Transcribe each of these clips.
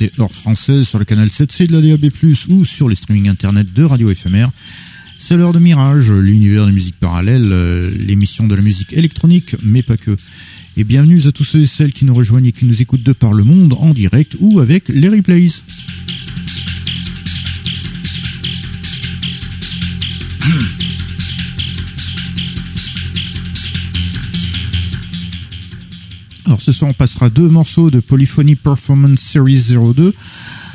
22h passées heure française sur le canal 7C de la DAB+, ou sur les streaming internet de Radio Éphémère. C'est l'heure de Mirage, l'univers de musique parallèle, euh, l'émission de la musique électronique, mais pas que. Et bienvenue à tous ceux et celles qui nous rejoignent et qui nous écoutent de par le monde en direct ou avec les replays. Alors ce soir on passera deux morceaux de Polyphony Performance Series 02,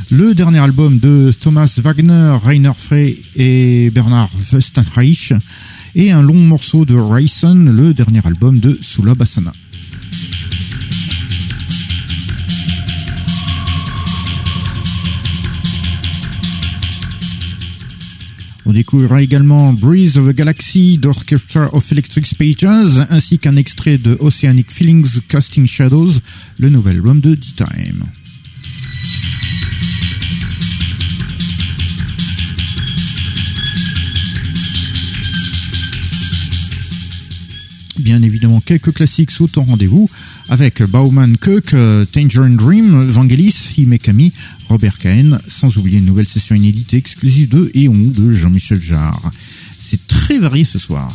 le dernier album de Thomas Wagner, Rainer Frey et Bernard Westenreich, et un long morceau de Rayson, le dernier album de Sula Bassana. On découvrira également Breeze of a Galaxy d'Orchestra of Electric Spaces ainsi qu'un extrait de Oceanic Feelings Casting Shadows, le nouvel album de D-Time. Bien évidemment, quelques classiques sont au rendez-vous avec Bauman Cook, euh, Tangerine Dream, Vangelis, Himekami, Robert Cahen, sans oublier une nouvelle session inédite exclusive de Eon de Jean-Michel Jarre. C'est très varié ce soir.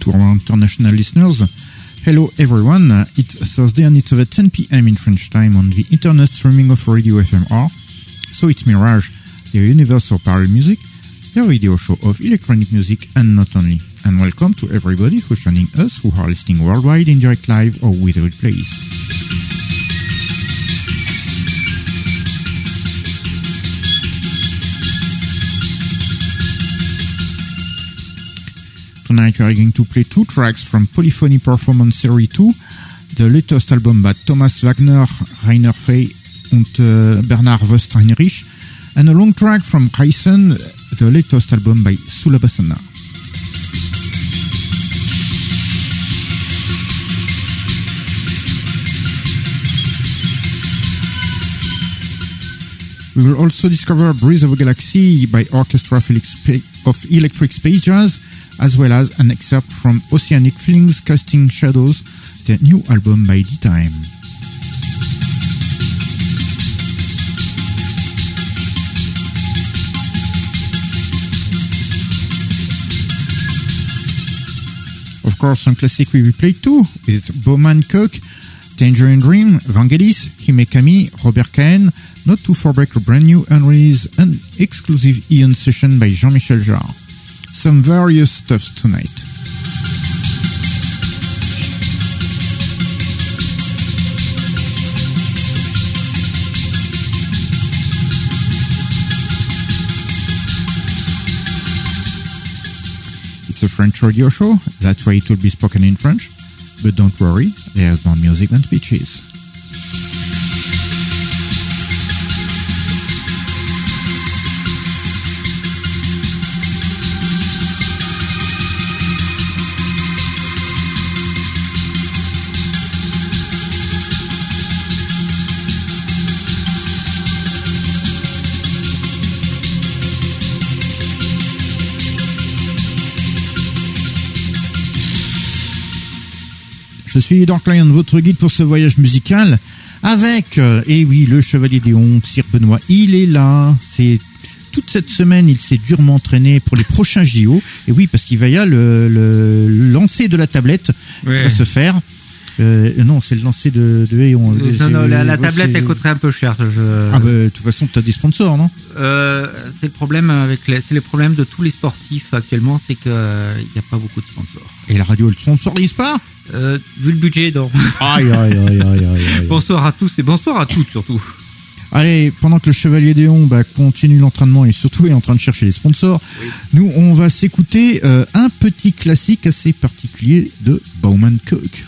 To our international listeners, hello everyone. It's Thursday and it's at 10 p.m. in French time on the internet streaming of Radio FMR. So it's Mirage, the universal parallel music, the radio show of electronic music and not only. And welcome to everybody who's joining us who are listening worldwide in direct live or with replays. Tonight we are going to play two tracks from Polyphony Performance Series 2, the latest album by Thomas Wagner, Rainer Frey and uh, Bernard Wöstreinrich, and a long track from Kaisen, the latest album by Sulabasana. We will also discover Breeze of a Galaxy by Orchestra of Elec- of Electric Space Jazz, as well as an excerpt from Oceanic Feelings Casting Shadows, their new album by D-Time. Course, some classic we will play too, with Bowman Cook, Tangerine Dream, Vangelis, Himekami, Robert Cahen, not to forget a brand new unreleased and exclusive Ian session by Jean-Michel Jarre. Some various stuffs tonight. It's a French radio show, that's why it will be spoken in French. But don't worry, there's more music than speeches. Je suis Dark Lion, votre guide pour ce voyage musical, avec, euh, et oui, le chevalier des hontes, Sir Benoît. Il est là. C'est toute cette semaine, il s'est durement entraîné pour les prochains JO. Et oui, parce qu'il va y avoir le, le lancer de la tablette qui Ouais. va se faire. Euh, non, c'est le lancer de, de Aeon. Non, non, la, la Ouais, tablette elle coûterait un peu cher. Je... Ah bah, de toute façon, t'as des sponsors, non? Euh, c'est le problème avec les, c'est le problème de tous les sportifs actuellement, c'est que euh, n'y a pas beaucoup de sponsors. Et la radio, elle sponsorise pas? Euh, vu le budget, donc. Aïe, aïe, aïe, aïe, bonsoir à tous et bonsoir à toutes surtout. Allez, pendant que le Chevalier Déon bah, continue l'entraînement et surtout est en train de chercher les sponsors, nous, on va s'écouter un petit classique assez particulier de Bowman Cook.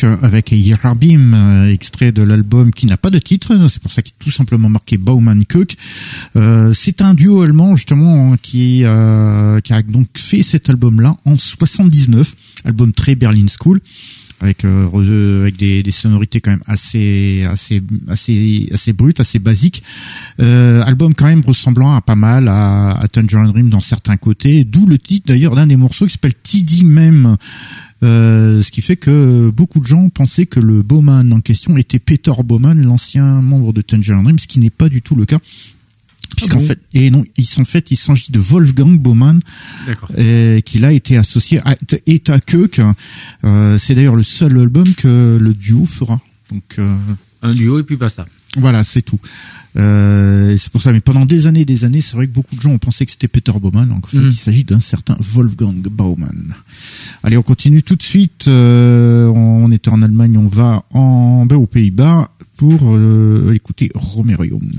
Cook avec Yerabim, euh, extrait de l'album qui n'a pas de titre, c'est pour ça qu'il est tout simplement marqué Bauman Cook. Euh, c'est un duo allemand justement qui, euh, qui a donc fait cet album-là en 79, album très Berlin School avec euh, avec des, des, sonorités quand même assez assez assez assez brutes, assez basiques. Euh, album quand même ressemblant à pas mal à, à Tangerine Dream dans certains côtés, d'où le titre d'ailleurs d'un des morceaux qui s'appelle TD même. Euh, ce qui fait que beaucoup de gens pensaient que le Bowman en question était Peter Bowman, l'ancien membre de Tangerine Dream, ce qui n'est pas du tout le cas. Puisqu'en fait, et non, ils sont fait, il s'agit de Wolfgang Baumann, euh, qui a été associé à Eta Keuk. Euh, c'est d'ailleurs le seul album que le duo fera. Donc euh, un duo et puis pas ça. Voilà, c'est tout. Euh, c'est pour ça. Mais pendant des années, des années, c'est vrai que beaucoup de gens ont pensé que c'était Peter Baumann. En fait, mm. il s'agit d'un certain Wolfgang Baumann. Allez, on continue tout de suite. Euh, on était en Allemagne, on va en ben, aux Pays-Bas pour euh, écouter Romerium.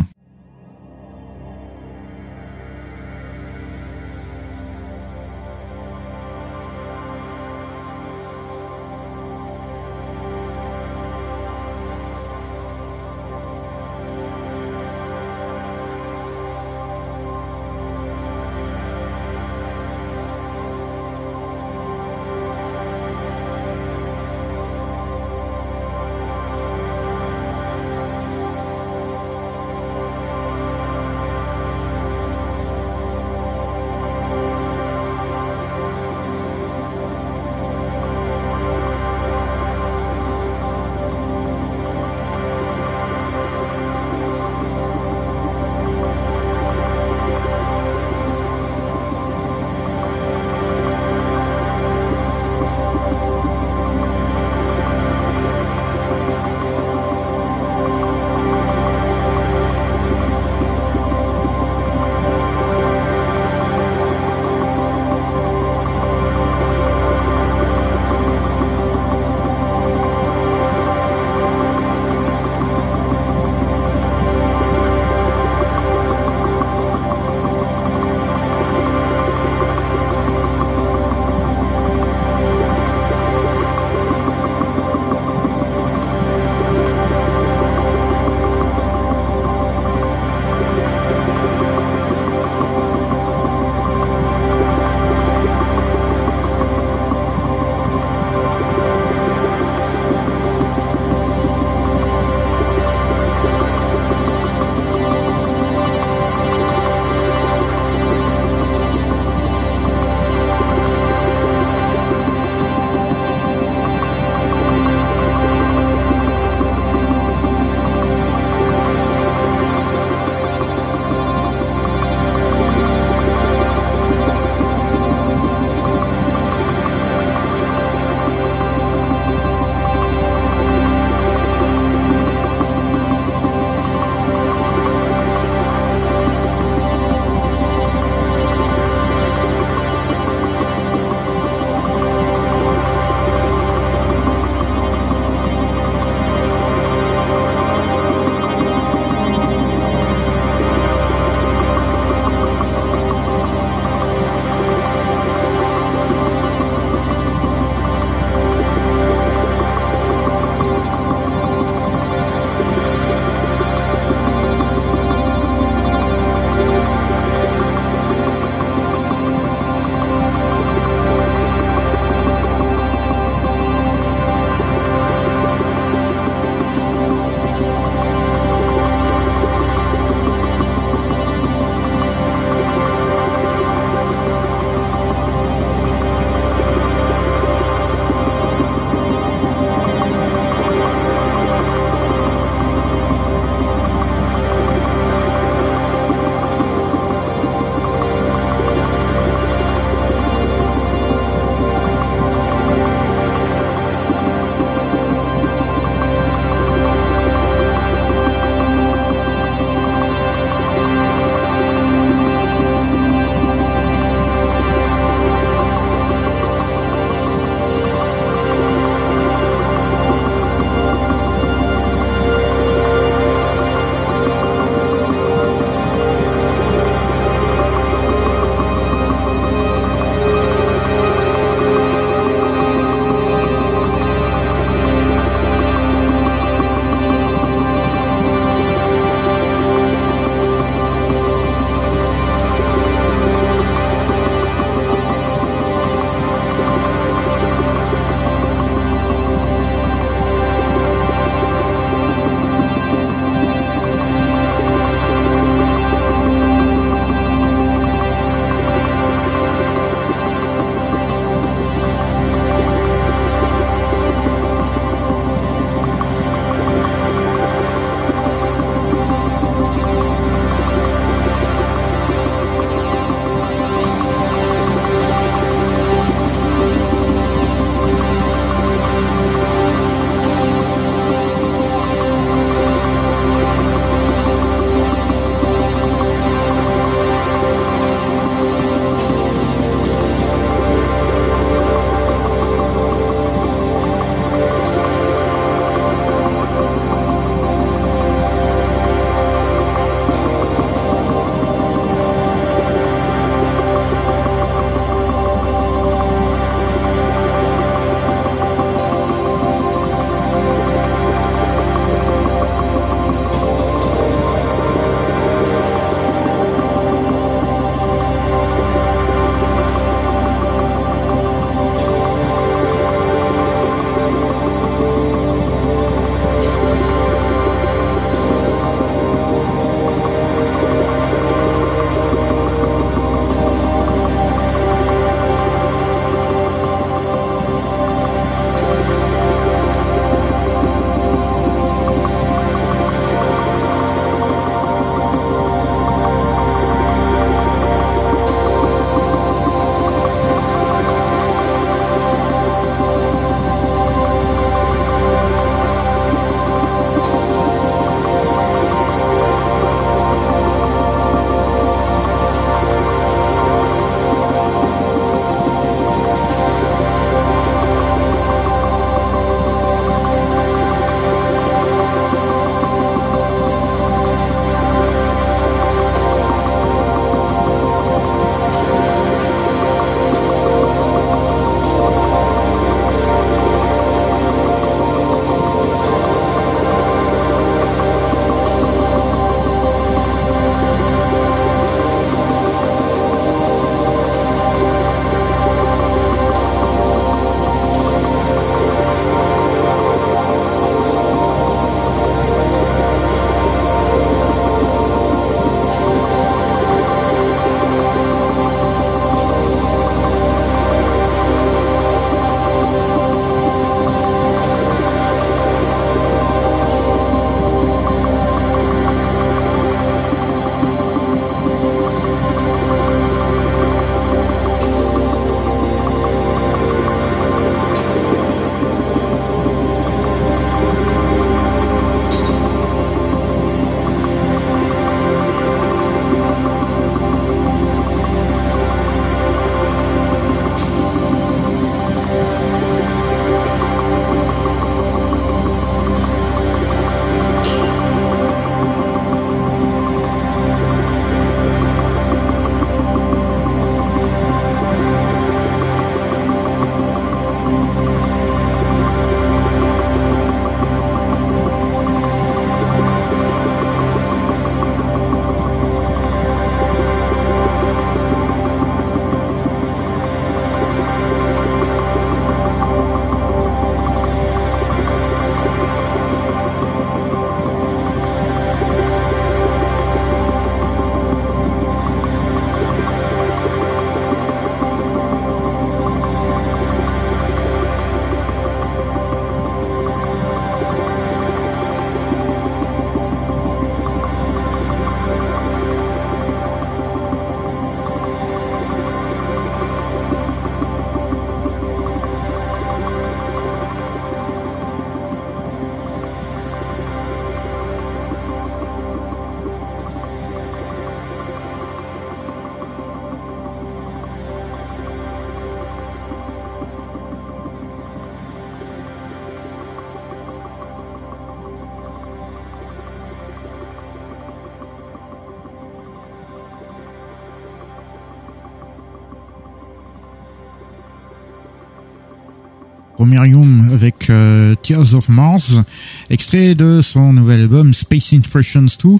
Tears of Mars, extrait de son nouvel album Space Impressions 2.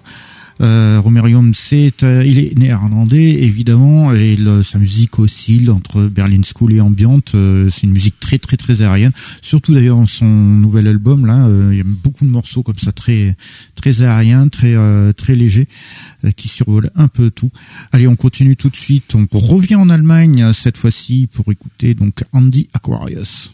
Euh, Romerium, c'est, euh, il est néerlandais évidemment, et sa musique oscille entre Berlin School et ambiante. Euh, c'est une musique très très très aérienne. Surtout d'ailleurs son nouvel album là, euh, il y a beaucoup de morceaux comme ça très très aériens, très très légers, qui survolent un peu tout. Allez, on continue tout de suite. On revient en Allemagne cette fois-ci pour écouter donc Andy Aquarius.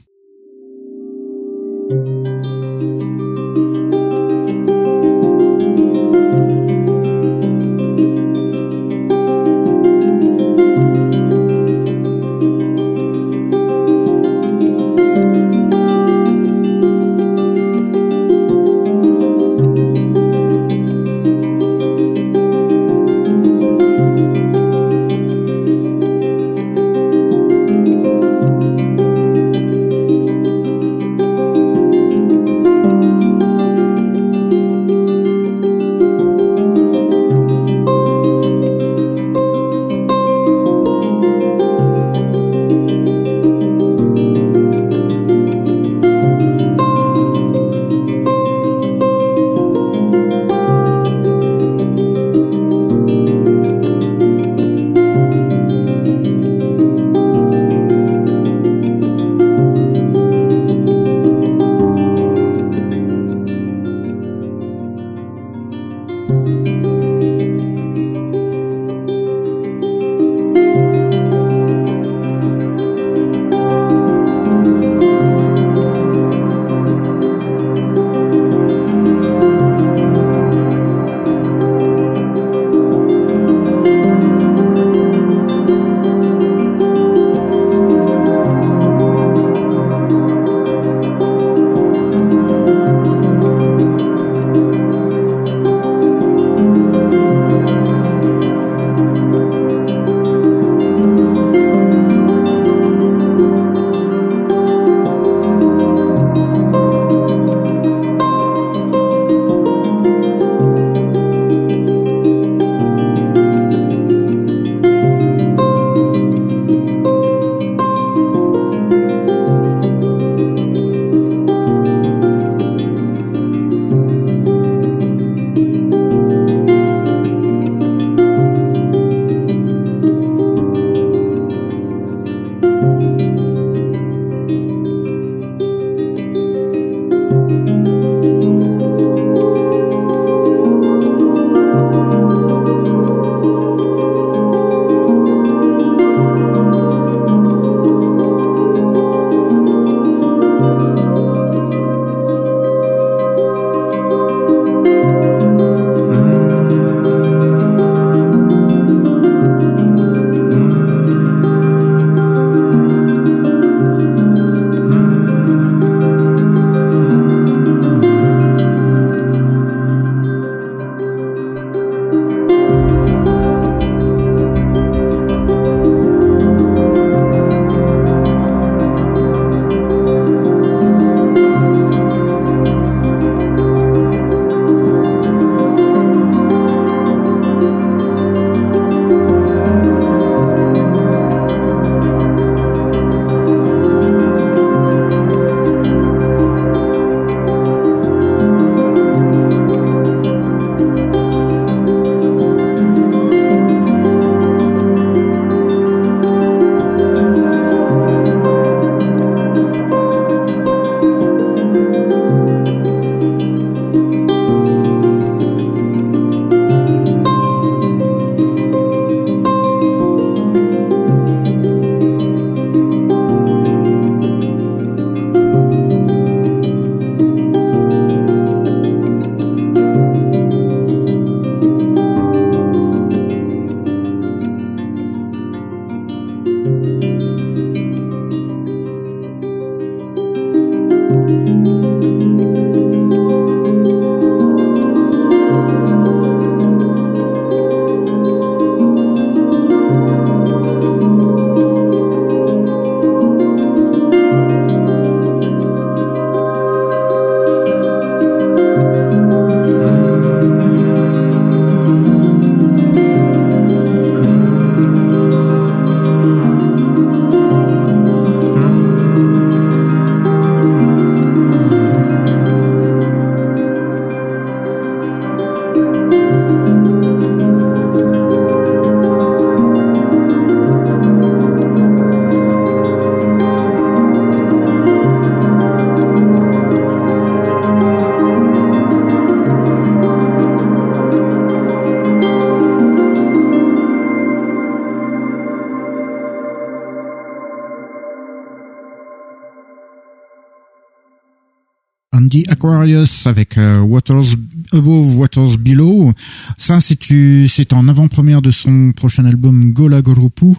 Andy Aquarius avec euh, Waters Above, Waters Below. Ça, c'est en avant-première de son prochain album Gola Gorupu.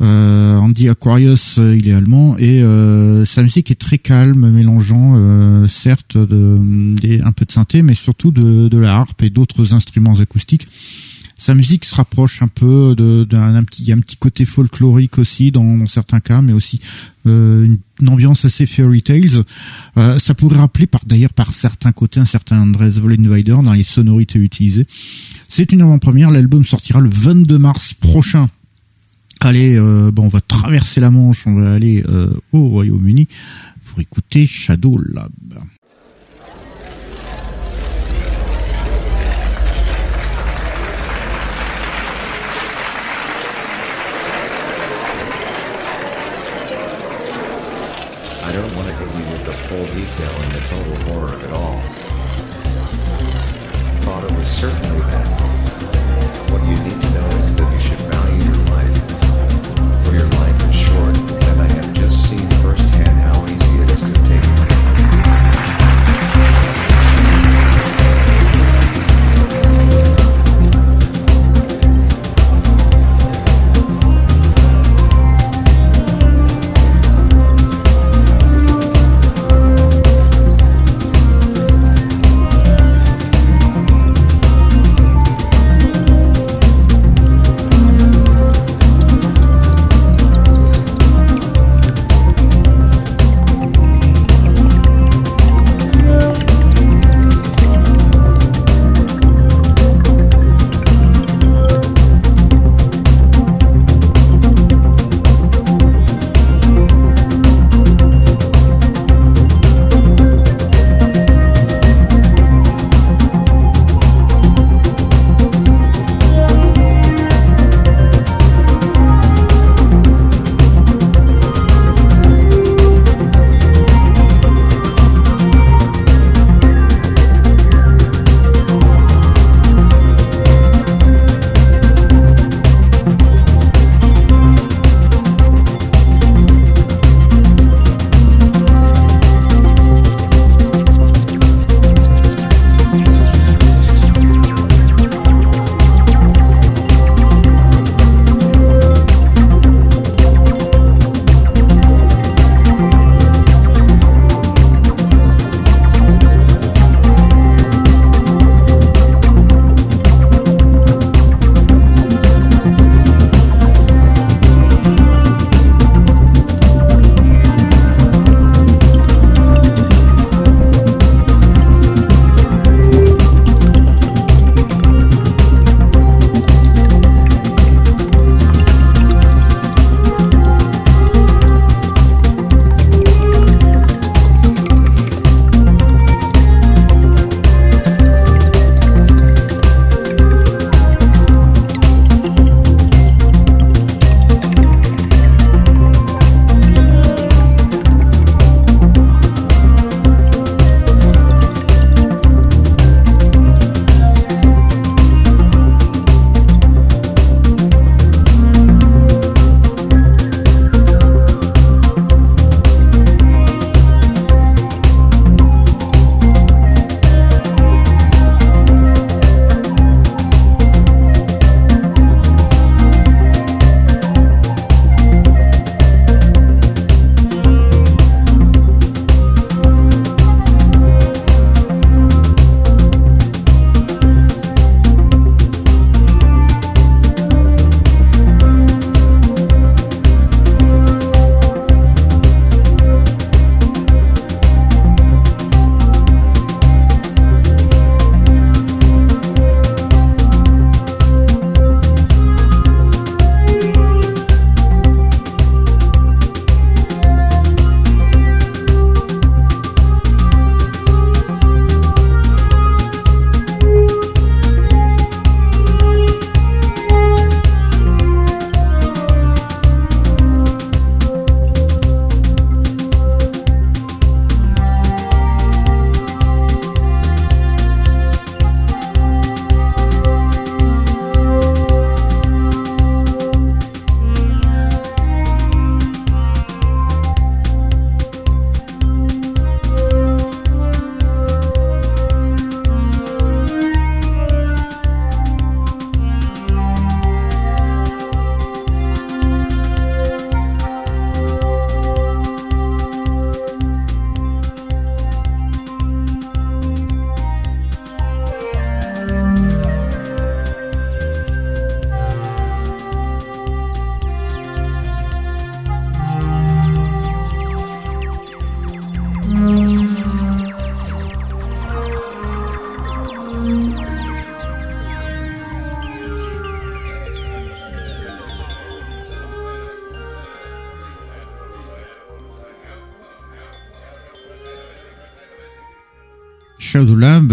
Euh, Andy Aquarius, euh, il est allemand et euh, sa musique est très calme, mélangeant euh, certes un peu de synthé, mais surtout de, de la harpe et d'autres instruments acoustiques. Sa musique se rapproche un peu d'un petit, il y a un petit côté folklorique aussi dans, certains cas, mais aussi euh, une, ambiance assez fairy tales. Euh, ça pourrait rappeler par d'ailleurs par certains côtés un certain Andres Vollenweider dans les sonorités utilisées. C'est une avant-première. L'album sortira le 22 mars prochain. Allez, euh, bon, on va traverser la Manche, on va aller euh, au Royaume-Uni pour écouter Shadow Lab. I don't want to give you the full detail and the total horror of it all. Thought it was certainly that.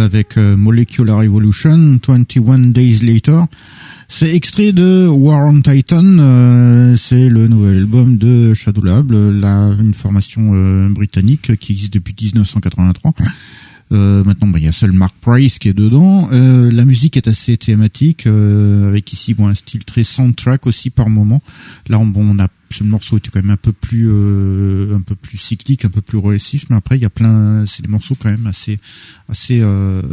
Avec euh, Molecular Evolution, 21 Days Later. C'est extrait de War on Titan, euh, c'est le nouvel album de Shadow Lab, la, une formation euh, britannique qui existe depuis 1983. Euh, maintenant, bah, il y a seul Mark Price qui est dedans. Euh, la musique est assez thématique, euh, avec ici bon, un style très soundtrack aussi par moment. Là, on, bon, on a ce morceau était quand même un peu plus euh, un peu plus cyclique, un peu plus régressif, mais après il y a plein, c'est des morceaux quand même assez assez euh,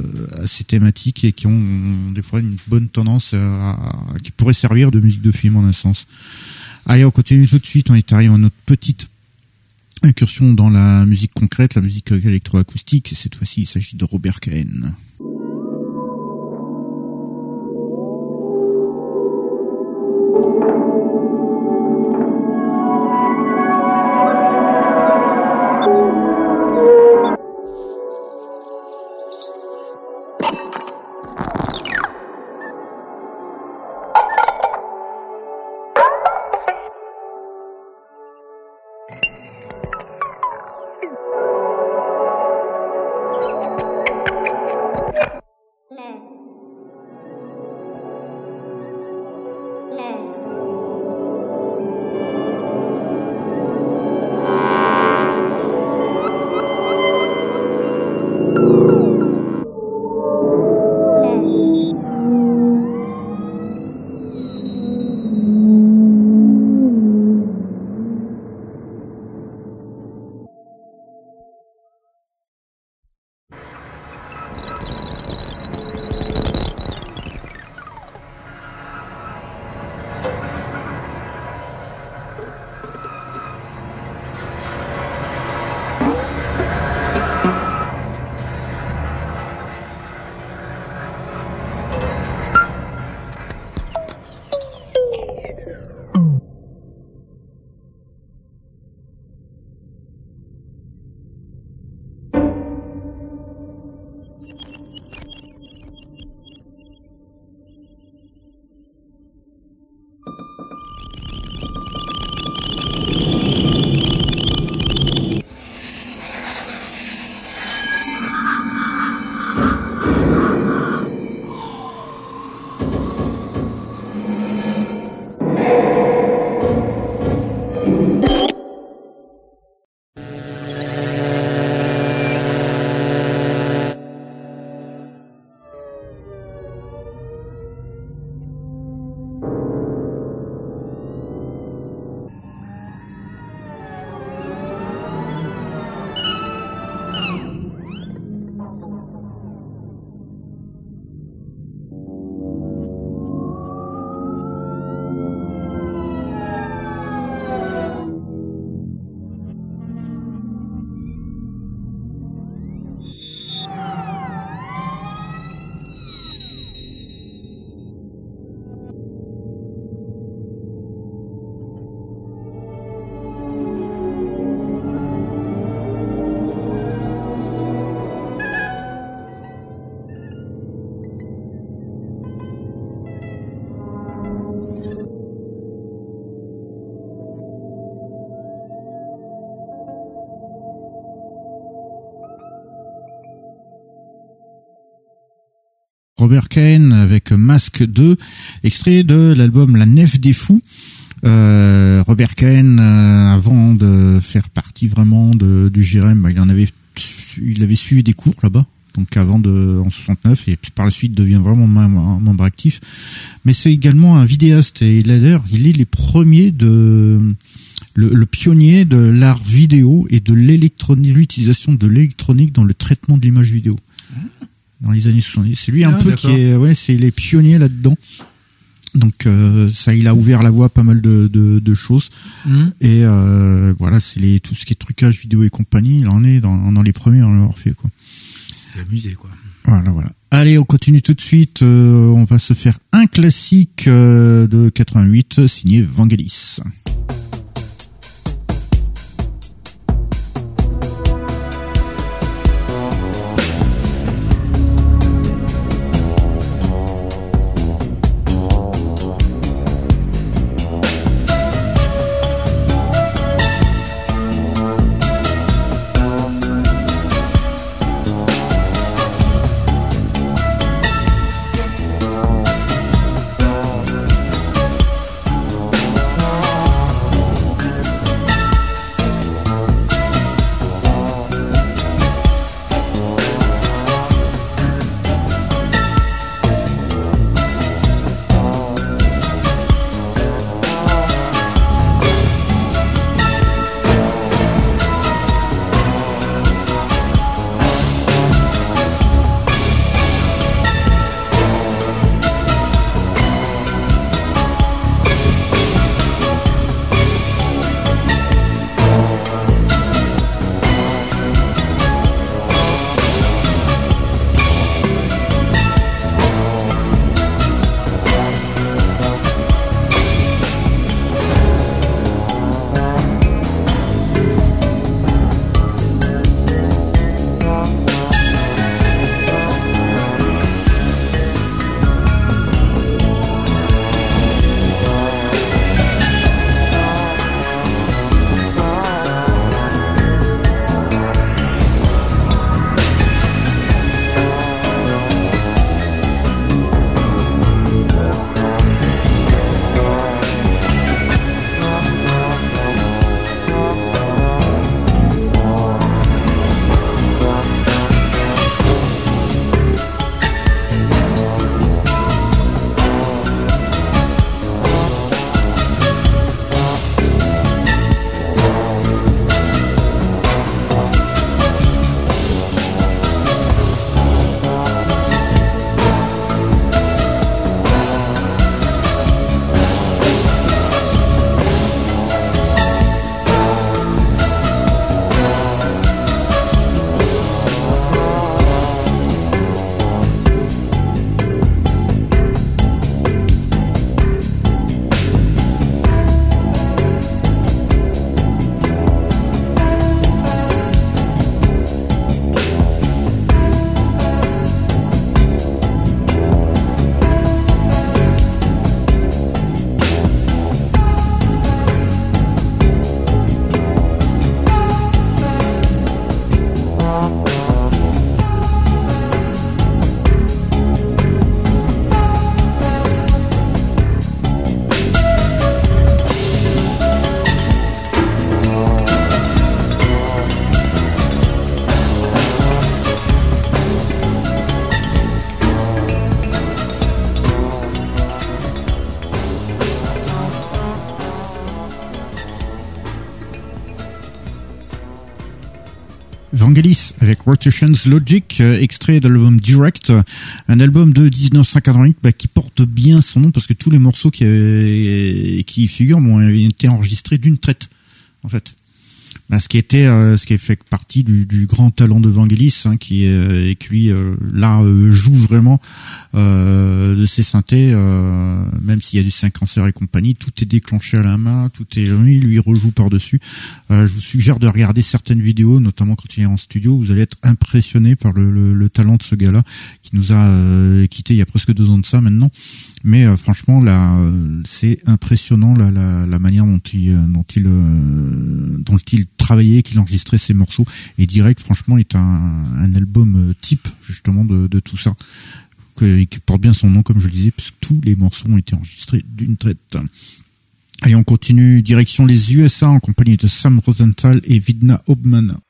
assez thématiques et qui ont, ont des fois une bonne tendance à, à- qui pourrait servir de musique de film en un sens. Allez, on continue tout de suite. On est arrivé à notre petite incursion dans la musique concrète, la musique électroacoustique. Cette fois-ci, il s'agit de Robert Cahen. Avec Masque 2, extrait de l'album La Nef des Fous. Euh, Robert Cahen, euh, avant de faire partie vraiment du JRM, bah, il en avait, il avait suivi des cours là-bas. Donc avant de en 69 et puis par la suite devient vraiment membre, actif. Mais c'est également un vidéaste et d'ailleurs il est les premiers de le, le pionnier de l'art vidéo et de l'électronique, l'utilisation de l'électronique dans le traitement de l'image vidéo dans les années 70. C'est lui un Ah, peu qui est, ouais, c'est les pionniers là-dedans. Donc euh, ça, il a ouvert la voie à pas mal de, de, de choses. Hum. Et euh, voilà, c'est les tout ce qui est trucage vidéo et compagnie. Il en est dans, dans les premiers à l'avoir fait quoi. C'est amusé, quoi. Voilà, voilà. Allez, on continue tout de suite. Euh, on va se faire un classique euh, de 88 signé Vangelis. Avec Rotations Logic, euh, extrait de l'album Direct, un album de 1988 bah, qui porte bien son nom parce que tous les morceaux qui, euh, figurent ont été enregistrés d'une traite, en fait. Ce qui était, euh, ce qui fait partie du, grand talent de Vangelis, hein, qui, euh, et qui euh, là joue vraiment de ses synthés, même s'il y a du 5 cancer et compagnie, tout est déclenché à la main, tout est lui, lui rejoue par dessus. je vous suggère de regarder certaines vidéos, notamment quand il est en studio, vous allez être impressionné par le, le, le talent de ce gars-là, qui nous a quitté il y a presque deux ans de ça maintenant. Mais euh, franchement, là, euh, c'est impressionnant la, la, la, manière dont il, euh, dont il, dont il travaillait, qu'il enregistrait ses morceaux. Et Direct, franchement, est un, un album type justement de, de tout ça, que, qui porte bien son nom, comme je le disais, puisque tous les morceaux ont été enregistrés d'une traite. Allez, on continue direction les USA en compagnie de Sam Rosenthal et Vidna Obman.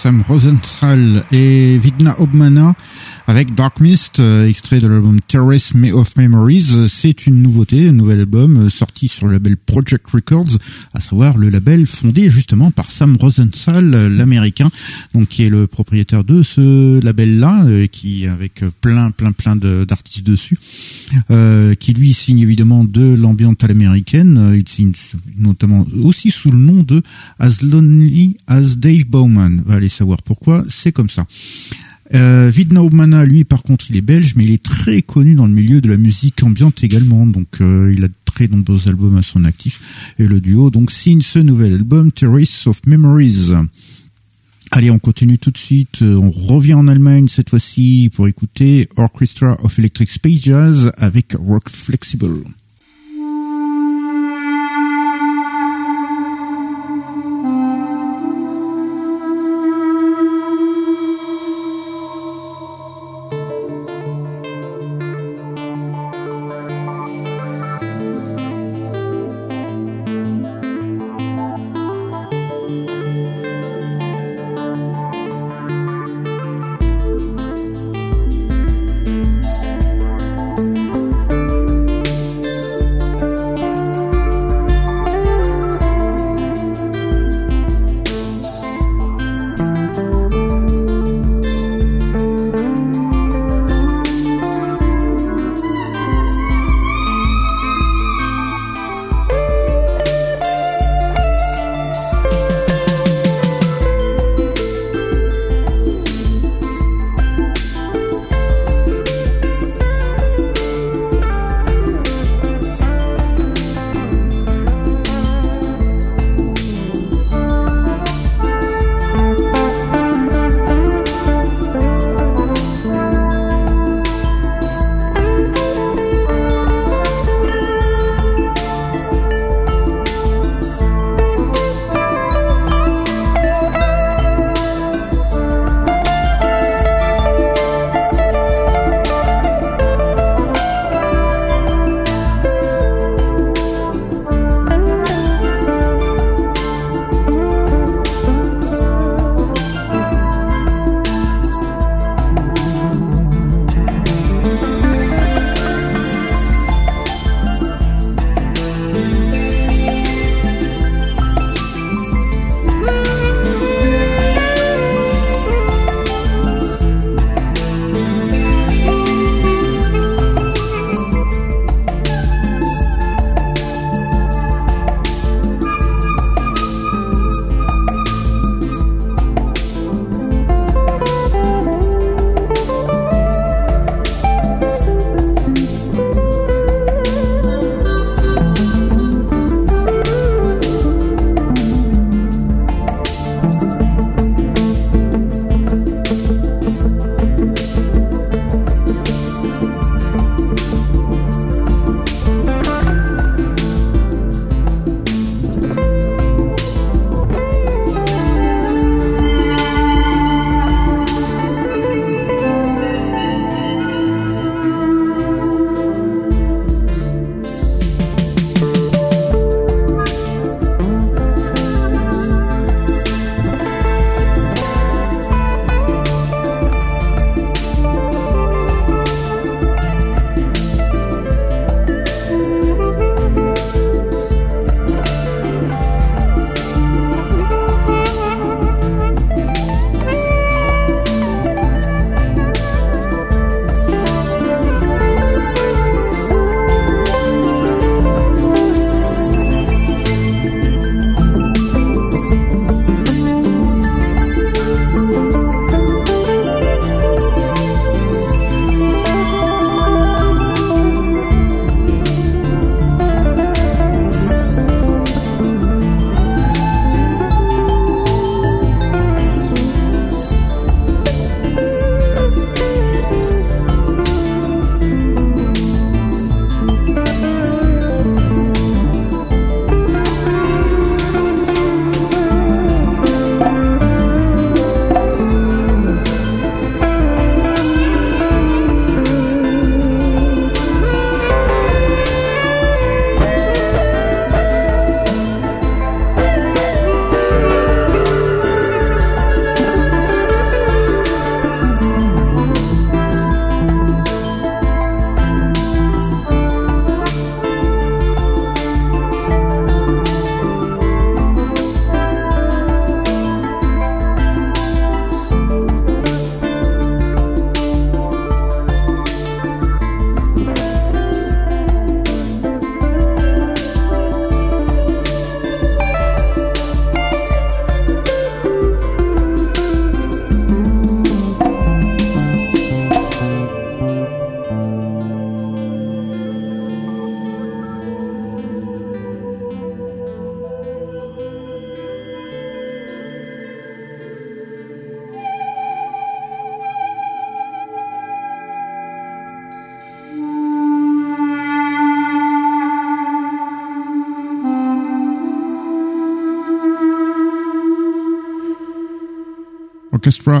Sam Rosenthal et Vidna Obmana avec Dark Mist, euh, extrait de l'album Terrace of Memories. C'est une nouveauté, un nouvel album euh, sorti sur le label Project Records, à savoir le label fondé justement par Sam Rosenthal, euh, l'américain, donc qui est le propriétaire de ce label-là, qui avec plein plein plein d'artistes dessus, qui lui signe évidemment de l'ambiance à l'américaine. Il signe notamment aussi sous le nom de As Lonely as Dave Bowman. Va aller savoir pourquoi. C'est comme ça. Euh, Vidna Obmana, lui, par contre, il est belge, mais il est très connu dans le milieu de la musique ambiante également. Donc, euh, il a très nombreux albums à son actif. Et le duo, donc, signe ce nouvel album, Terrace of Memories. Allez, on continue tout de suite. Euh, on revient en Allemagne cette fois-ci pour écouter Orchestra of Electric Space Jazz avec Rock Flexible.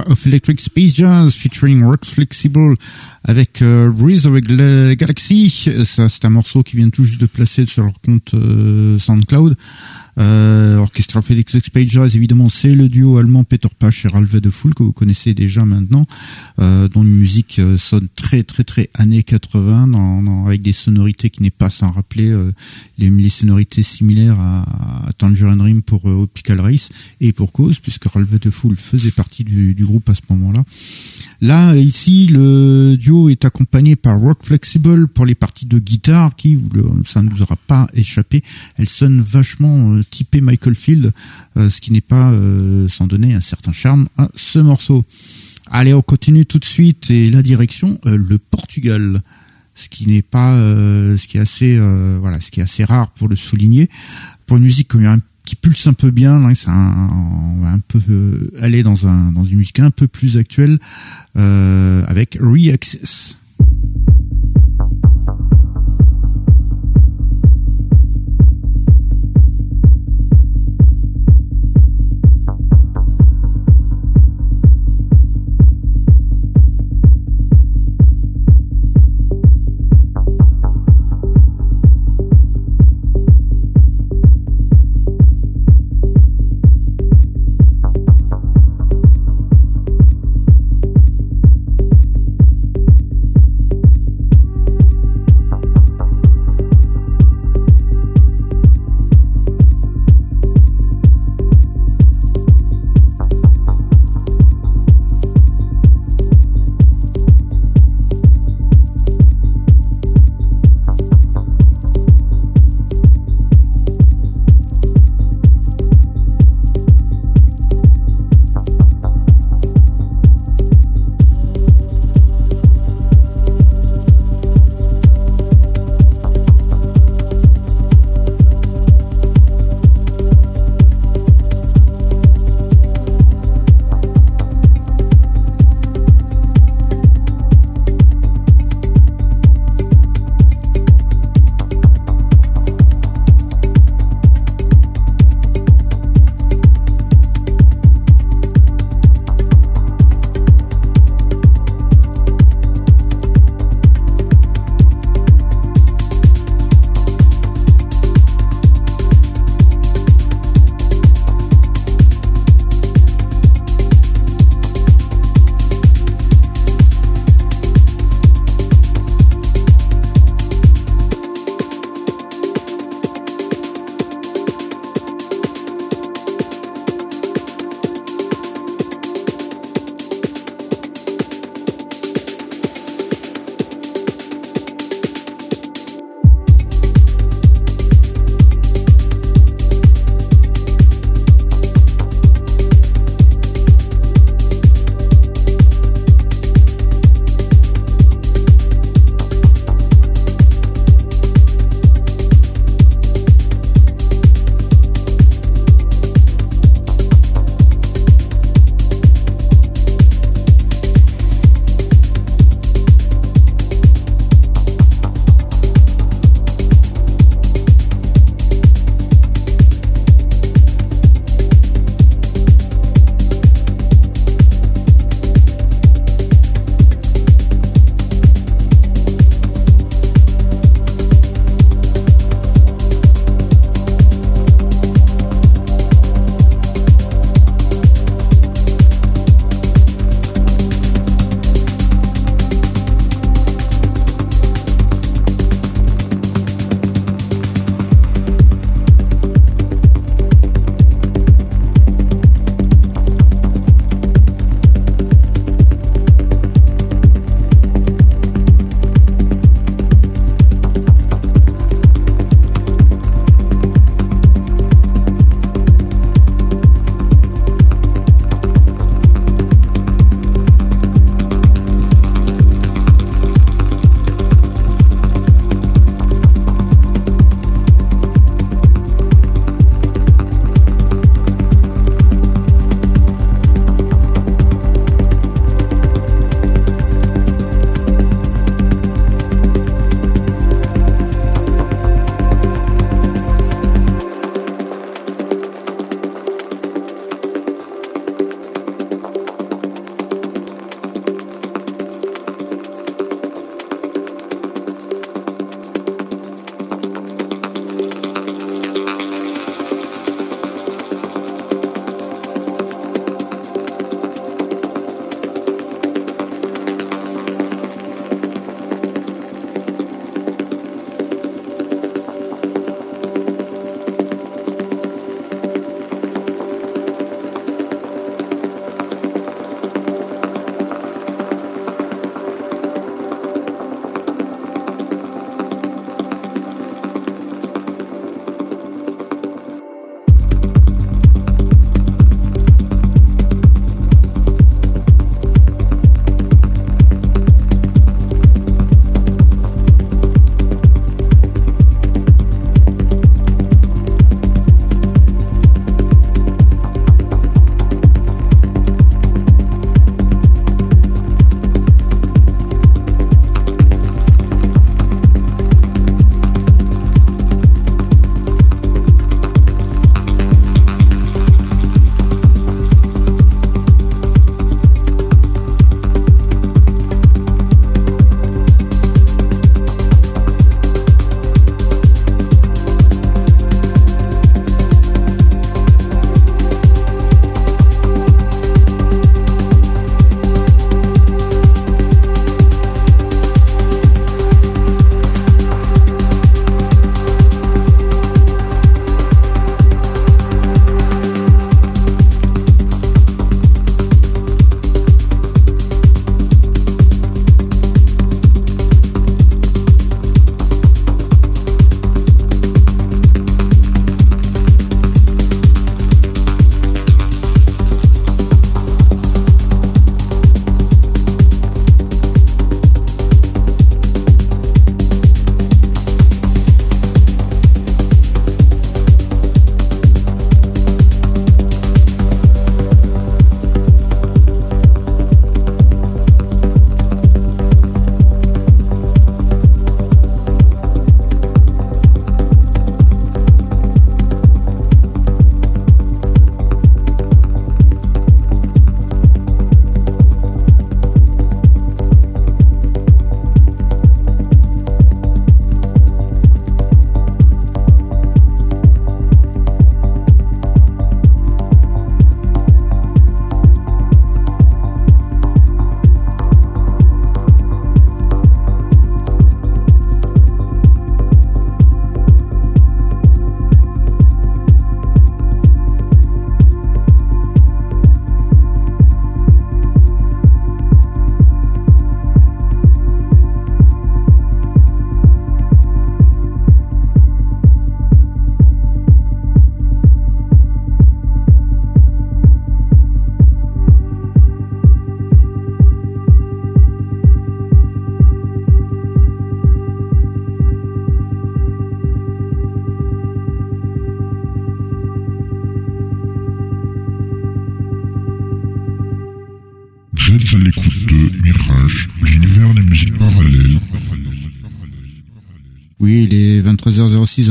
Of Electric Space Jazz featuring Rock Flexible avec euh, Breeze of the Galaxy. Ça, c'est un morceau qui vient tout juste de placer sur leur compte euh, SoundCloud. Euh, Orchestra Felix Jazz, évidemment, c'est le duo allemand Peter Pasch et Ralph de Fool que vous connaissez déjà maintenant, euh, dont une musique euh, sonne très très très années 80, dans, avec des sonorités qui n'est pas sans rappeler euh, les, les, sonorités similaires à, à Tangerine Dream pour Optical Race et pour cause, puisque Ralph de Fool faisait partie du, du groupe à ce moment-là. Là, ici, le duo est accompagné par Rock Flexible pour les parties de guitare qui, ça ne nous aura pas échappé, elles sonnent vachement euh, typé Michael Field, euh, ce qui n'est pas euh, sans donner un certain charme à ce morceau. Allez, on continue tout de suite et la direction le Portugal, ce qui n'est pas, ce qui est assez, voilà, ce qui est assez rare pour le souligner. Pour une musique qui pulse un peu bien. Là, on va un peu aller dans, un, dans une musique un peu plus actuelle avec Reaccess.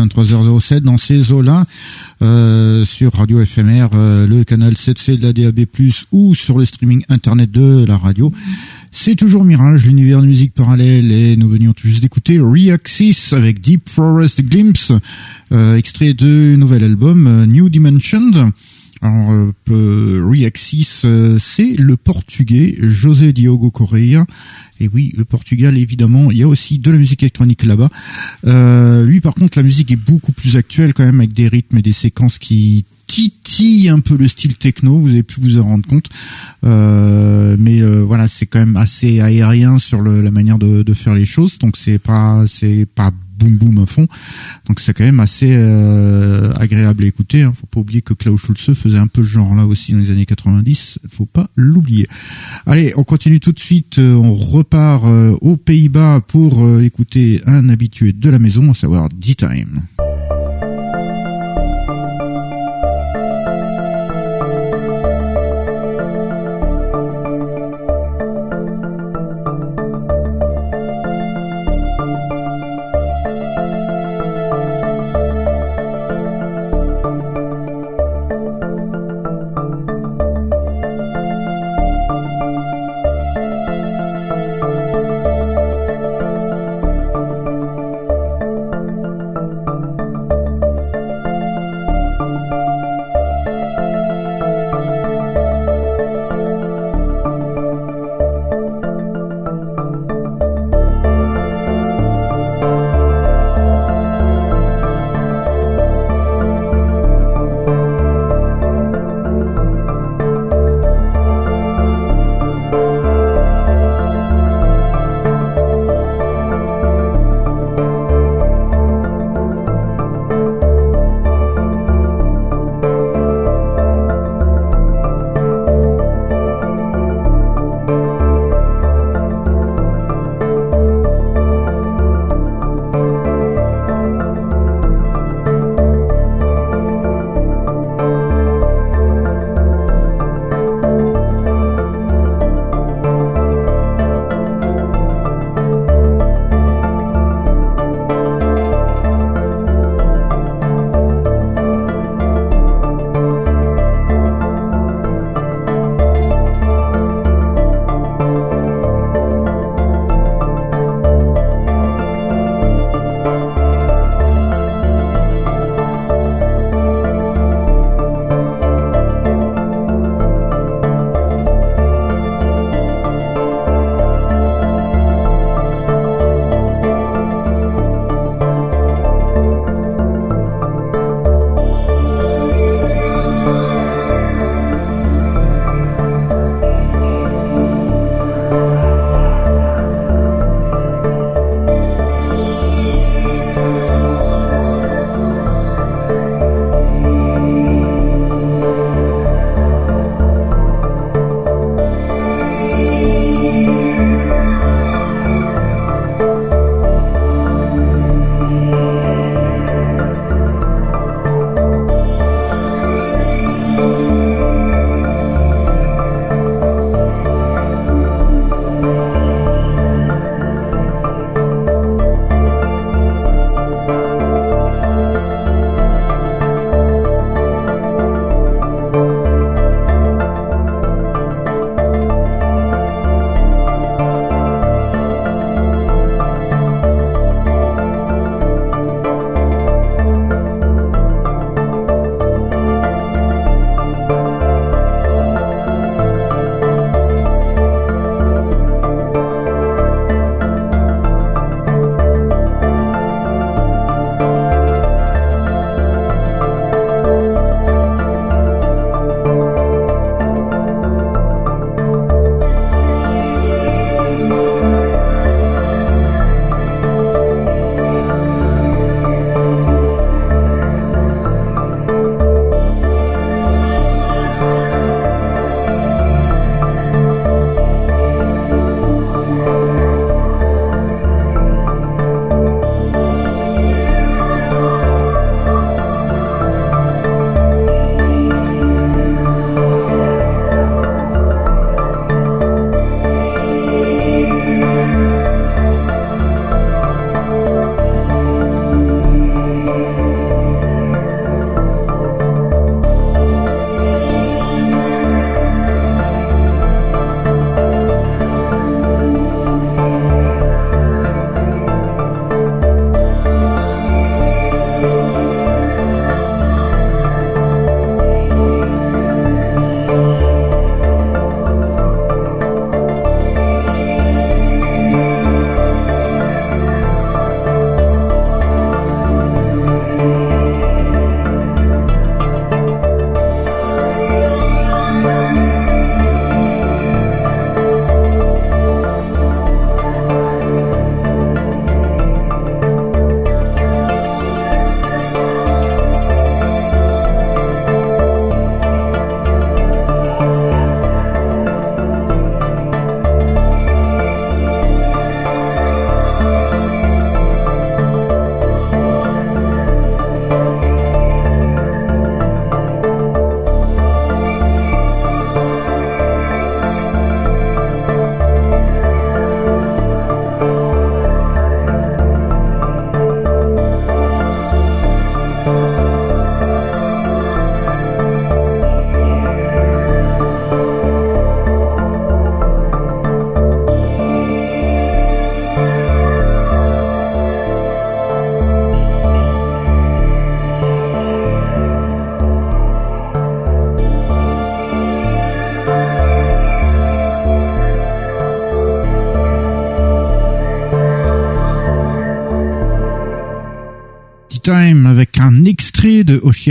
23h07 dans ces eaux-là, euh, sur Radio FMR, euh, le canal 7C de la DAB+, ou sur le streaming internet de la radio. C'est toujours Mirage, l'univers de musique parallèle, et nous venions tout juste d'écouter Reaxis avec Deep Forest Glimpse, euh, extrait de nouvel album euh, New Dimensions. Alors, euh, Reaxis, euh, c'est le portugais José Diogo Correia. Et oui, le Portugal, évidemment, il y a aussi de la musique électronique là-bas. Euh, lui, par contre, la musique est beaucoup plus actuelle quand même, avec des rythmes et des séquences qui titillent un peu le style techno, vous avez pu vous en rendre compte. Euh, mais euh, voilà, c'est quand même assez aérien sur le, la manière de, de faire les choses, donc c'est pas c'est pas boum boum à fond. Donc c'est quand même assez euh, agréable à écouter. Hein. Faut pas oublier que Klaus Schulze faisait un peu ce genre là aussi dans les années 90. Faut pas l'oublier. Allez, on continue tout de suite. Euh, on repart euh, aux Pays-Bas pour euh, écouter un habitué de la maison, à savoir D-Time.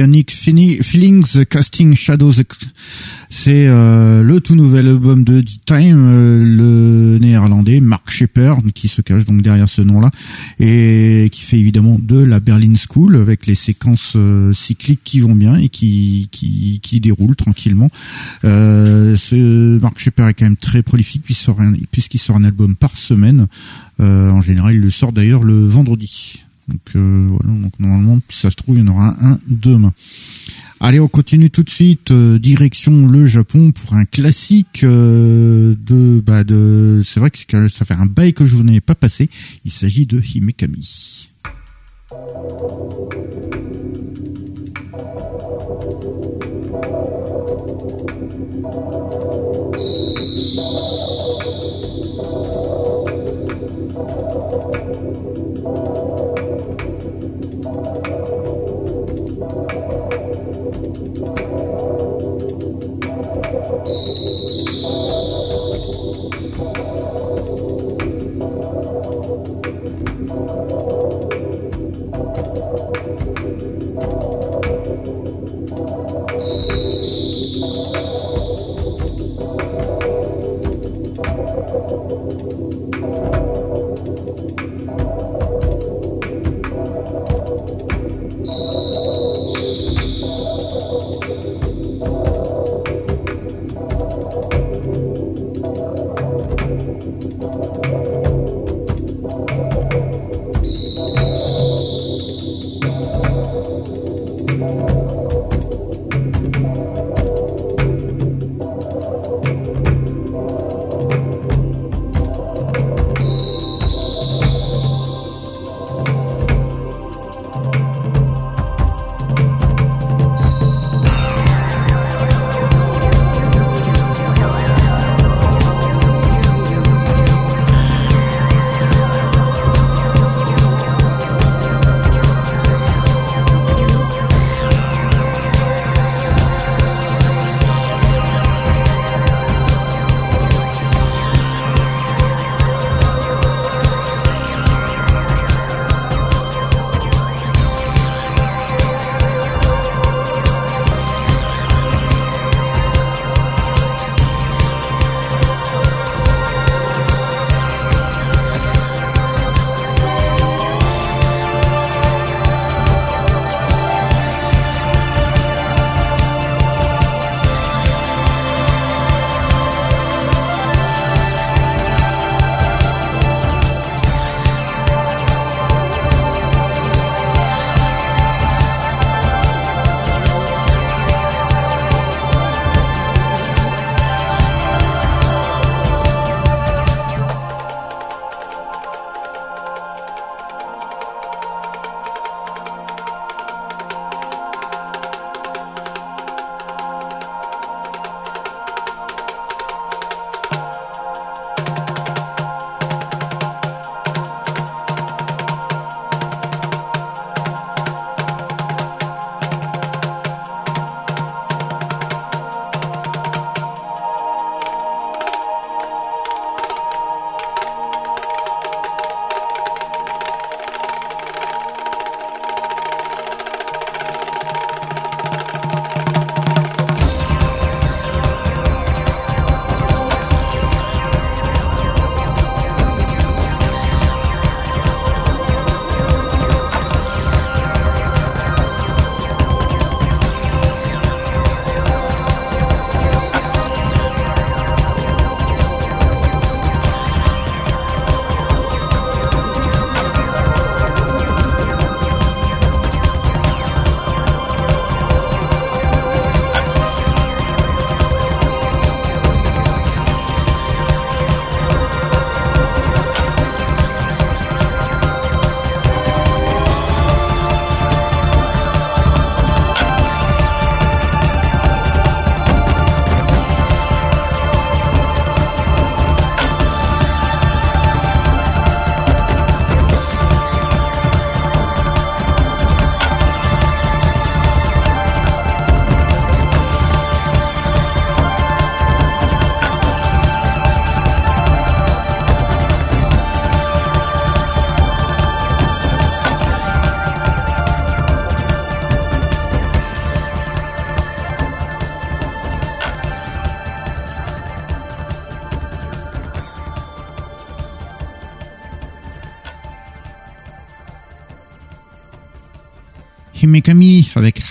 Feelings Casting Shadows. C'est euh, le tout nouvel album de D-Time, euh, le néerlandais Mark Shepard qui se cache donc derrière ce nom-là et qui fait évidemment de la Berlin School avec les séquences euh, cycliques qui vont bien et qui qui, qui déroulent tranquillement. ce Mark Shepard est quand même très prolifique puisqu'il sort un album par semaine. en général, il le sort d'ailleurs le vendredi. Donc voilà, donc normalement, si ça se trouve, il y en aura un demain. Allez, on continue tout de suite euh, direction le Japon pour un classique euh, de bah de c'est vrai que ça fait un bail que je vous n'ai pas passé. Il s'agit de Himekami.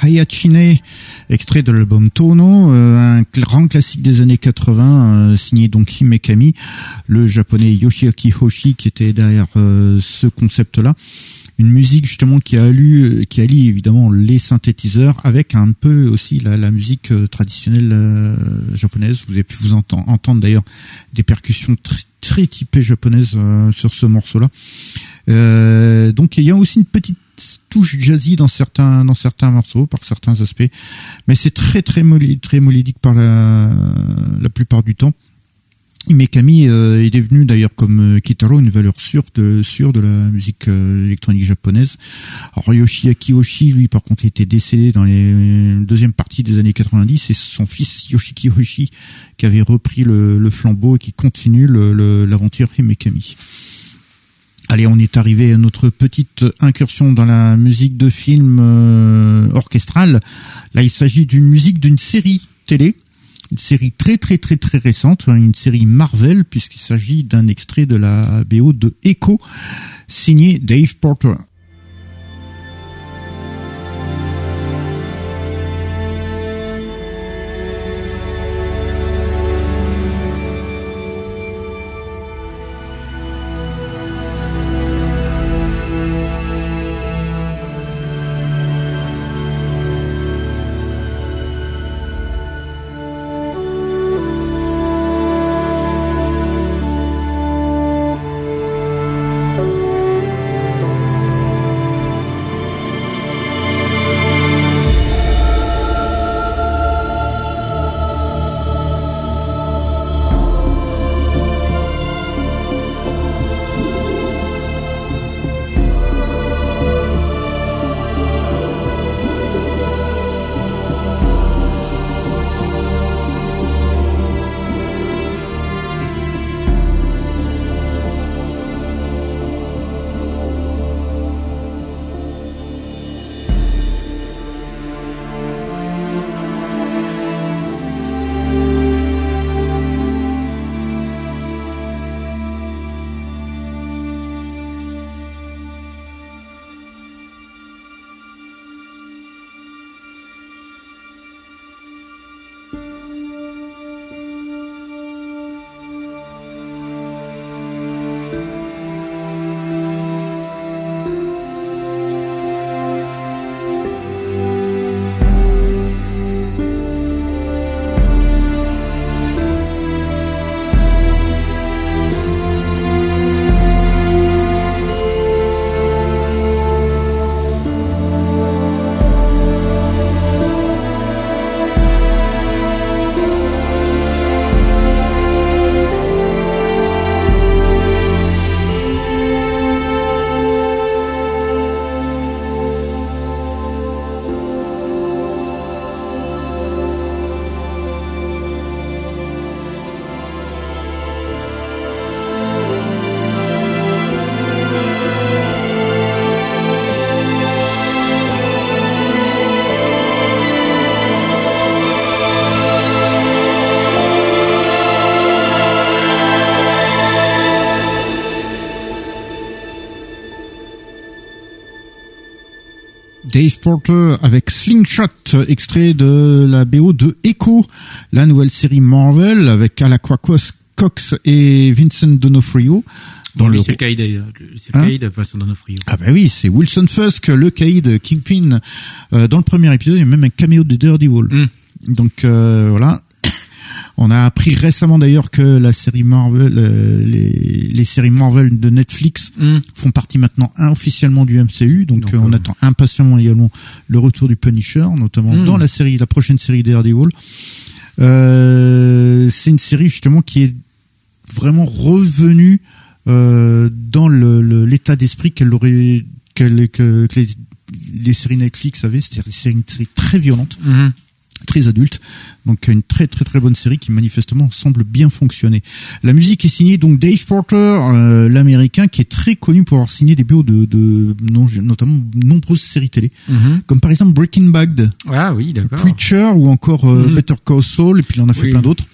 Hayachine, extrait de l'album Tono, euh, un grand classique des années 80, euh, signé donc Himekami, le japonais Yoshiaki Hoshi qui était derrière euh, ce concept-là. Une musique justement qui a lu, qui allie évidemment les synthétiseurs avec un peu aussi la, musique traditionnelle japonaise. Vous avez pu vous enten- entendre d'ailleurs des percussions tr- très typées japonaises sur ce morceau-là. Donc il y a aussi une petite touche jazzy dans certains dans certains morceaux par certains aspects mais c'est très très molli- très mélodique par la la plupart du temps Imekami euh, est devenu d'ailleurs comme euh, Kitaro une valeur sûre de sûre de la musique euh, électronique japonaise. Alors Yoshiaki Hoshi lui par contre était décédé dans les deuxième partie des années 90 et son fils Yoshiki Hoshi qui avait repris le, le flambeau et qui continue le- le- l'aventure Himekami. Allez, on est arrivé à notre petite incursion dans la musique de film euh, orchestrale. Là, il s'agit d'une musique d'une série télé, une série très très très très récente, hein, une série Marvel, puisqu'il s'agit d'un extrait de la BO de Echo, signé Dave Porter. Porter avec Slingshot, extrait de la BO de Echo, la nouvelle série Marvel avec Alakwa Cox et Vincent D'Onofrio. Dans le c'est le caïd, euh, c'est Hein caïd, nos frios. ah bah oui, c'est Wilson Fusk, le caïd Kingpin. Euh, dans le premier épisode, il y a même un caméo de Daredevil. Mm. Donc euh, voilà. On a appris récemment d'ailleurs que la série Marvel, euh, les, les séries Marvel de Netflix Mm. font partie maintenant officiellement du MCU. Donc, Donc, euh, on euh, attend impatiemment également le retour du Punisher, notamment Mm. dans la série, la prochaine série Daredevil. Euh, c'est une série justement qui est vraiment revenue euh, dans le- le- l'état d'esprit qu'elle aurait qu'elle- que, que les, les séries Netflix avaient, c'est-à-dire des séries, une série très violente, Mhm. Très adulte, donc une très très très bonne série qui manifestement semble bien fonctionner. La musique est signée donc Dave Porter, euh, l'américain, qui est très connu pour avoir signé des BO de, de non, notamment nombreuses séries télé, Mhm. comme par exemple Breaking Bad, Ah oui. Preacher ou encore euh, Mhm. Better Call Saul, et puis il en a fait Oui. plein d'autres.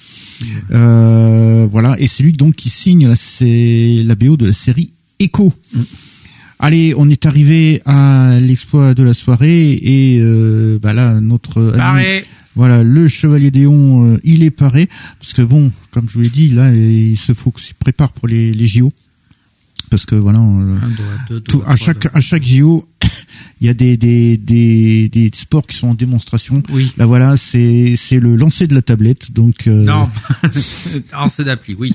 Euh, voilà, et c'est lui donc qui signe la BO de la série Echo. Mm. Allez, on est arrivé à l'exploit de la soirée et euh, bah là notre ami- voilà le chevalier Déon, euh, il est paré. Parce que bon, comme je vous l'ai dit, là il se faut qu'il se prépare pour les, les JO parce que voilà. Un doigt, deux tout, doigts, à chaque à chaque JO, il y a des des des des sports qui sont en démonstration. Oui. Là voilà, c'est c'est le lancer de la tablette. Donc euh, Non. c'est d'appli, oui.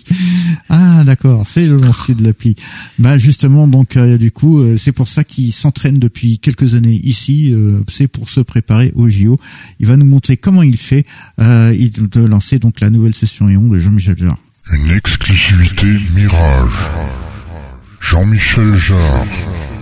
ah d'accord, c'est le lancer de l'appli. Bah justement donc euh, du coup euh, c'est pour ça qu'il s'entraîne depuis quelques années ici. euh, c'est pour se préparer au JO. Il va nous montrer comment il fait euh, il- de lancer donc la nouvelle session Eon de Jean-Michel Jarre. Une exclusivité Mirage. Jean-Michel Jarre.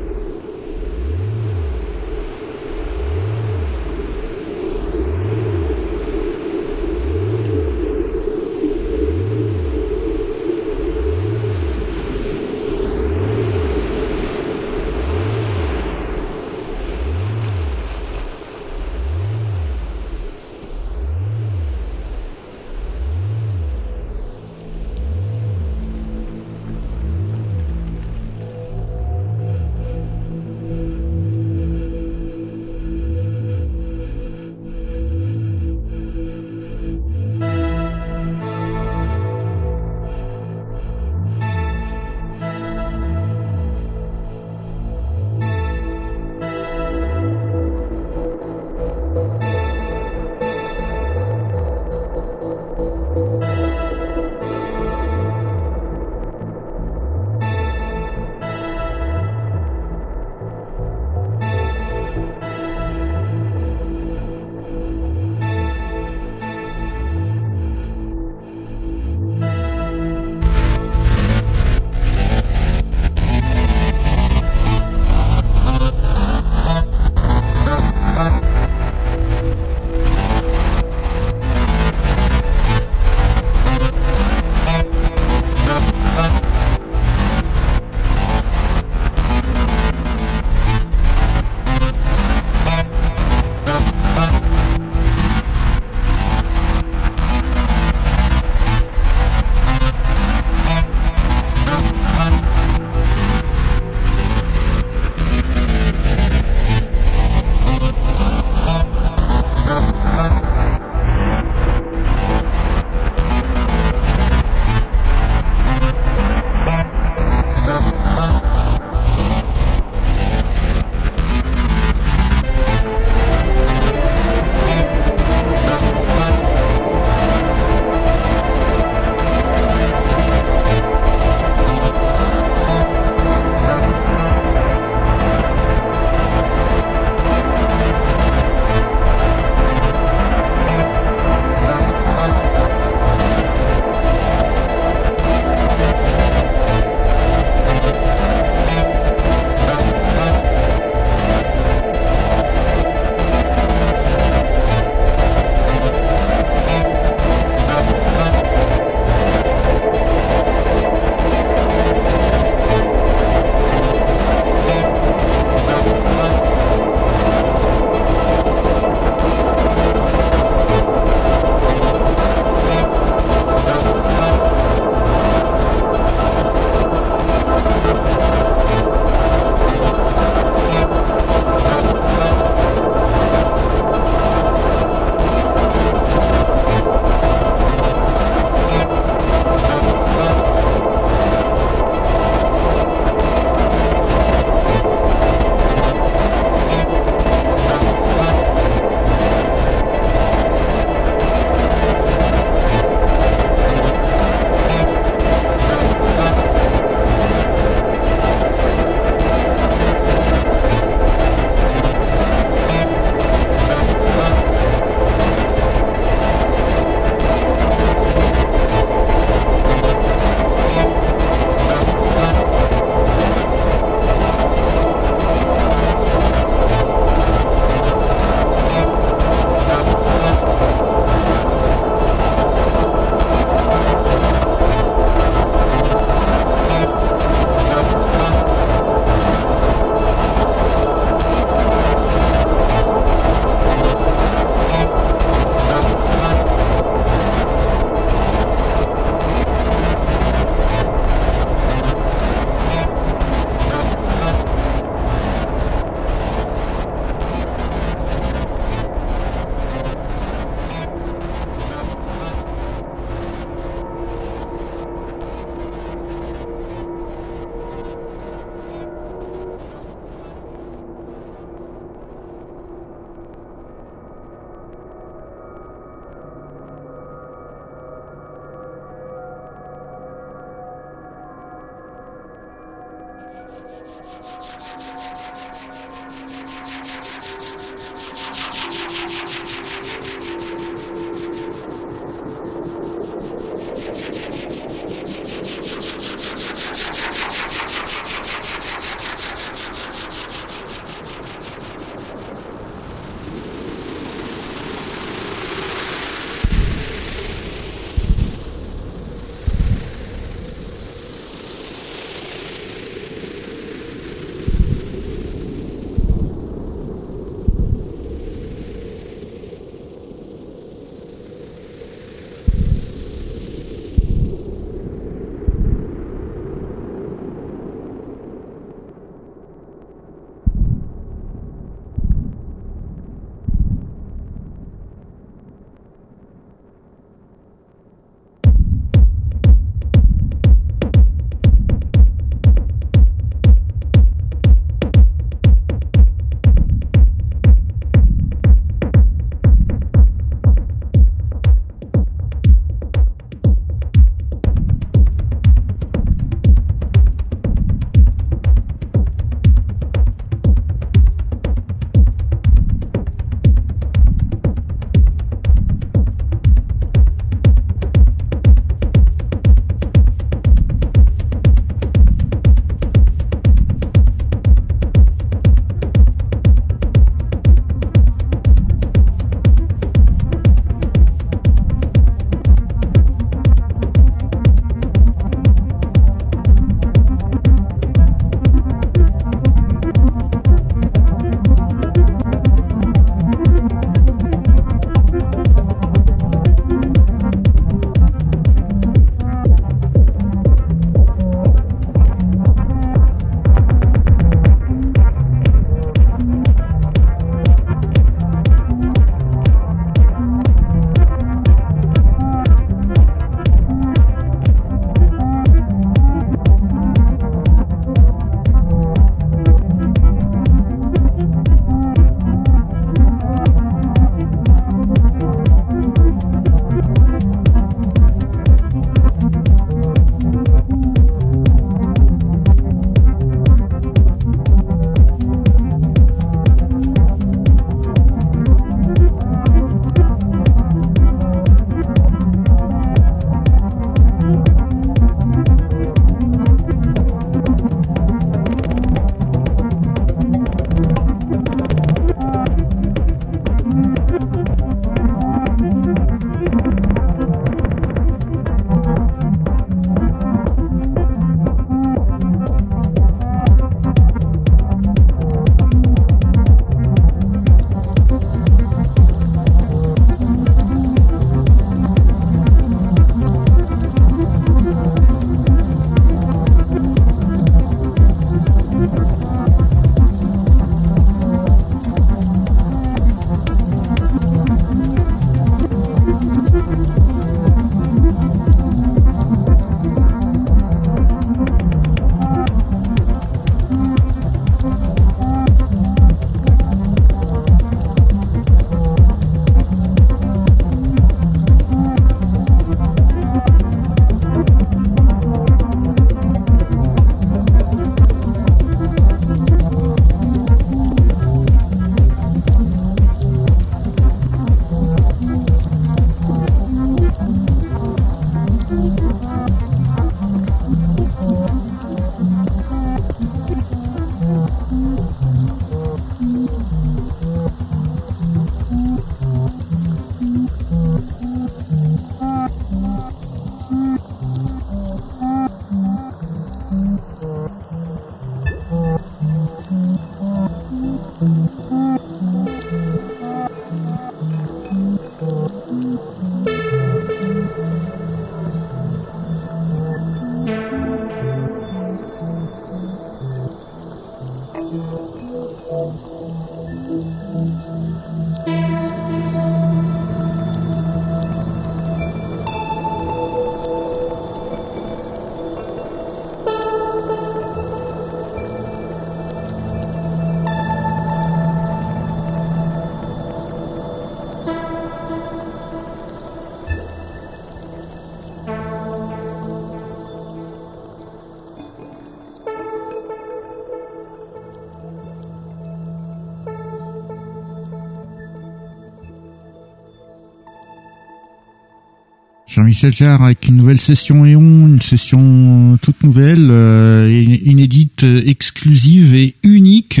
Jean-Michel Jarre avec une nouvelle session Eon, une session toute nouvelle, euh, inédite, euh, exclusive et unique,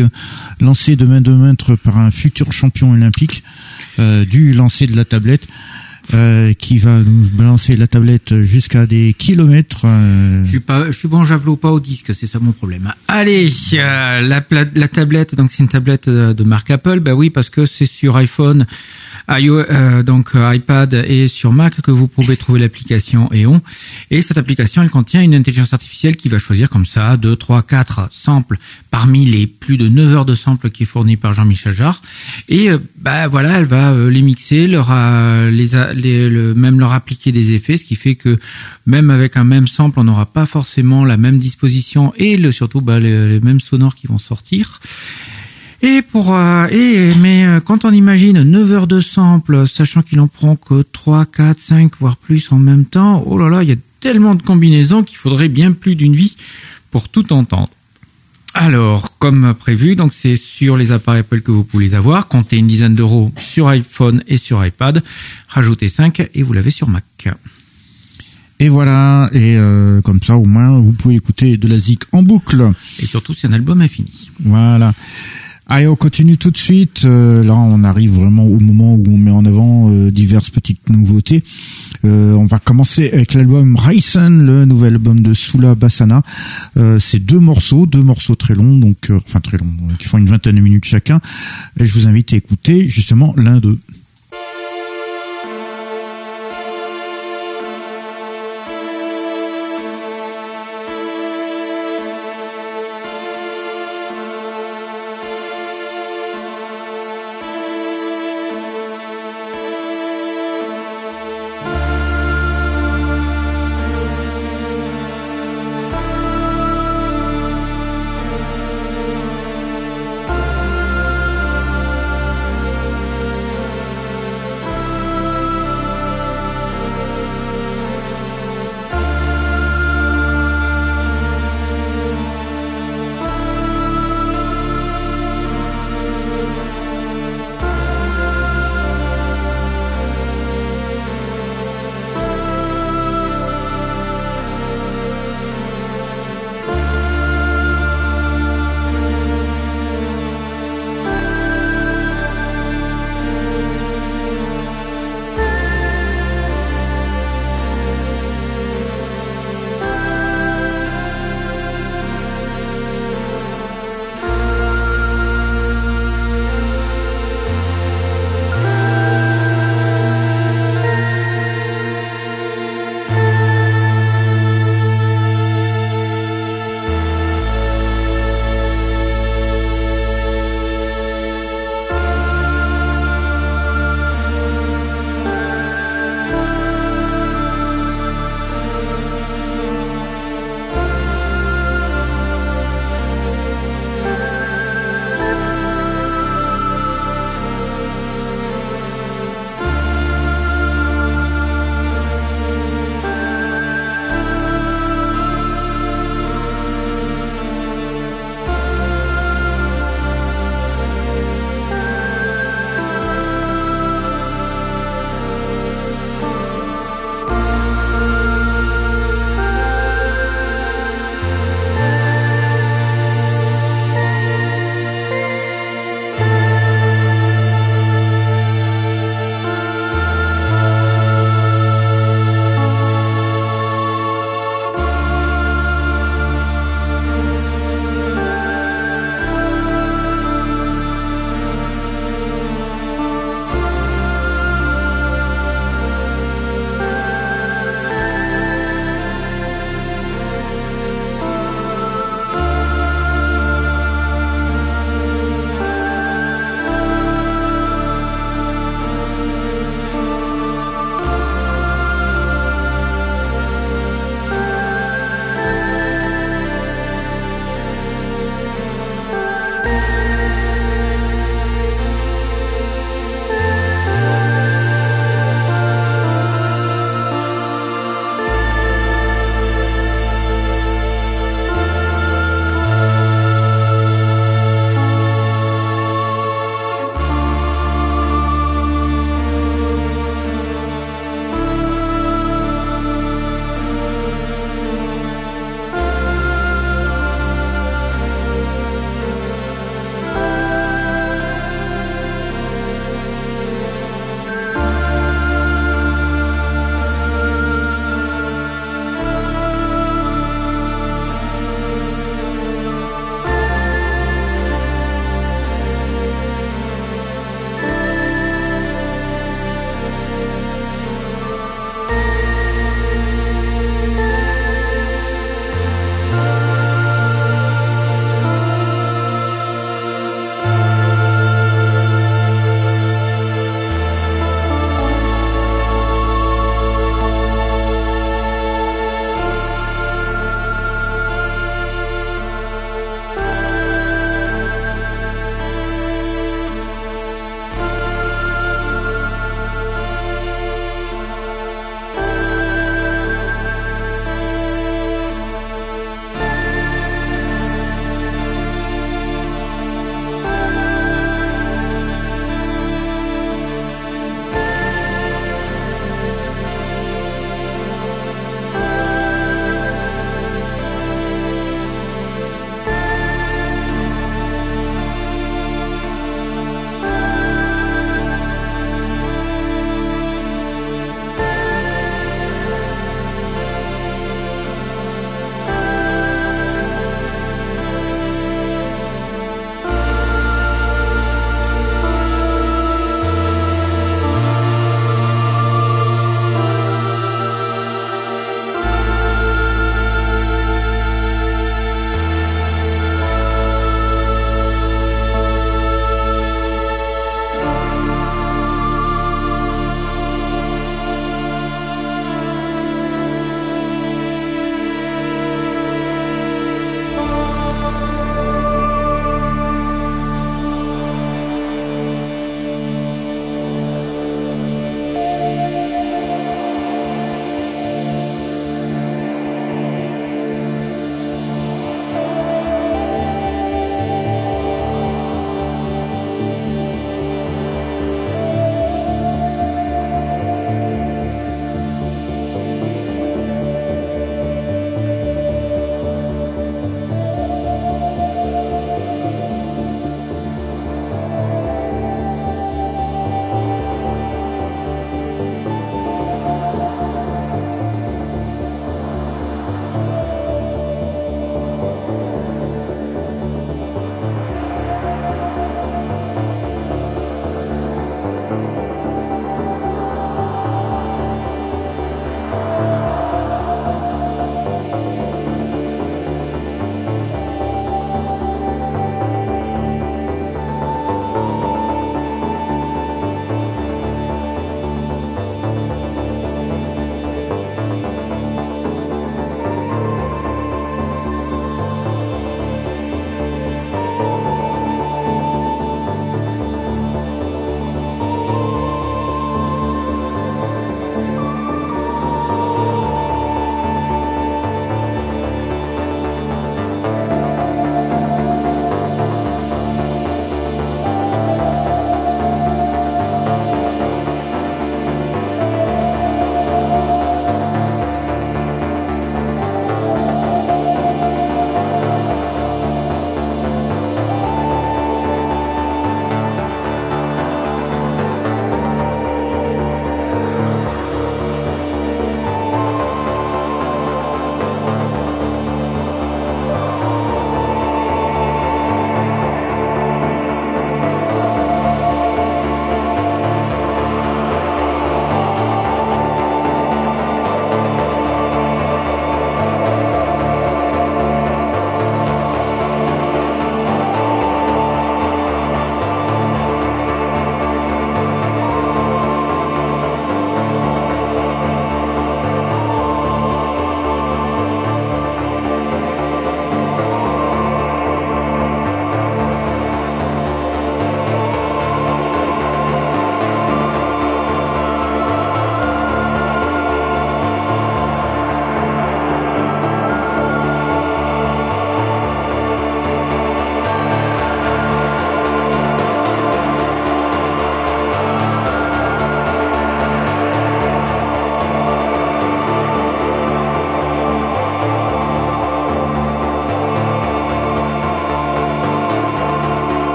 lancée de main de par un futur champion olympique euh, du lancer de la tablette. Euh, qui va nous balancer la tablette jusqu'à des kilomètres. euh, Je suis pas, je suis bon javelot pas au disque, c'est ça mon problème. Allez, euh, la, la tablette, donc c'est une tablette euh, de marque Apple, bah oui parce que c'est sur iPhone, euh, donc euh, iPad et sur Mac que vous pouvez trouver l'application Eon. Et cette application, elle contient une intelligence artificielle qui va choisir comme ça deux, trois, quatre samples parmi les plus de 9 heures de samples qui est fourni par Jean-Michel Jarre. Et euh, bah voilà, elle va euh, les mixer, leur les, les- le, même leur appliquer des effets, ce qui fait que même avec un même sample, on n'aura pas forcément la même disposition et le, surtout bah, les, les mêmes sonores qui vont sortir. Et pour euh, et mais euh, quand on imagine 9 heures de sample, sachant qu'il en prend que 3, 4, 5 voire plus en même temps, oh là là, il y a tellement de combinaisons qu'il faudrait bien plus d'une vie pour tout entendre. Alors, comme prévu, donc c'est sur les appareils Apple que vous pouvez les avoir. Comptez une dizaine d'euros sur iPhone et sur iPad. Rajoutez 5 et vous l'avez sur Mac. Et voilà, et euh, comme ça au moins vous pouvez écouter de la zik en boucle. Et surtout, c'est un album infini. Voilà. Allez, on continue tout de suite. Euh, là, on arrive vraiment au moment où on met en avant euh, diverses petites nouveautés. Euh, on va commencer avec l'album Raisen, le nouvel album de Sula Bassana. Euh, c'est deux morceaux, deux morceaux très longs, donc euh, enfin très longs, qui font une vingtaine de minutes chacun. Et je vous invite à écouter justement l'un d'eux.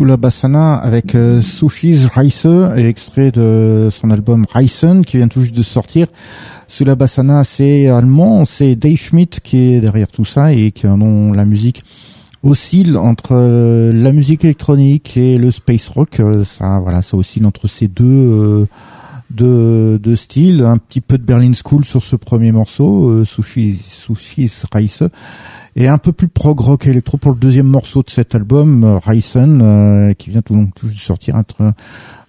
Sous la Bassana avec euh, Sushi's Reise, extrait de son album Reisen qui vient tout juste de sortir. Sous la Bassana, c'est allemand, c'est Dave Schmidt qui est derrière tout ça et qui dont la musique oscille entre euh, la musique électronique et le space rock. Euh, ça, voilà, ça oscille entre ces deux euh, deux styles. Un petit peu de Berlin School sur ce premier morceau, euh, Sushi Sushi's Reise et un peu plus prog rock électro pour le deuxième morceau de cet album, euh, Ryzen, euh, qui vient tout donc tout de sortir un,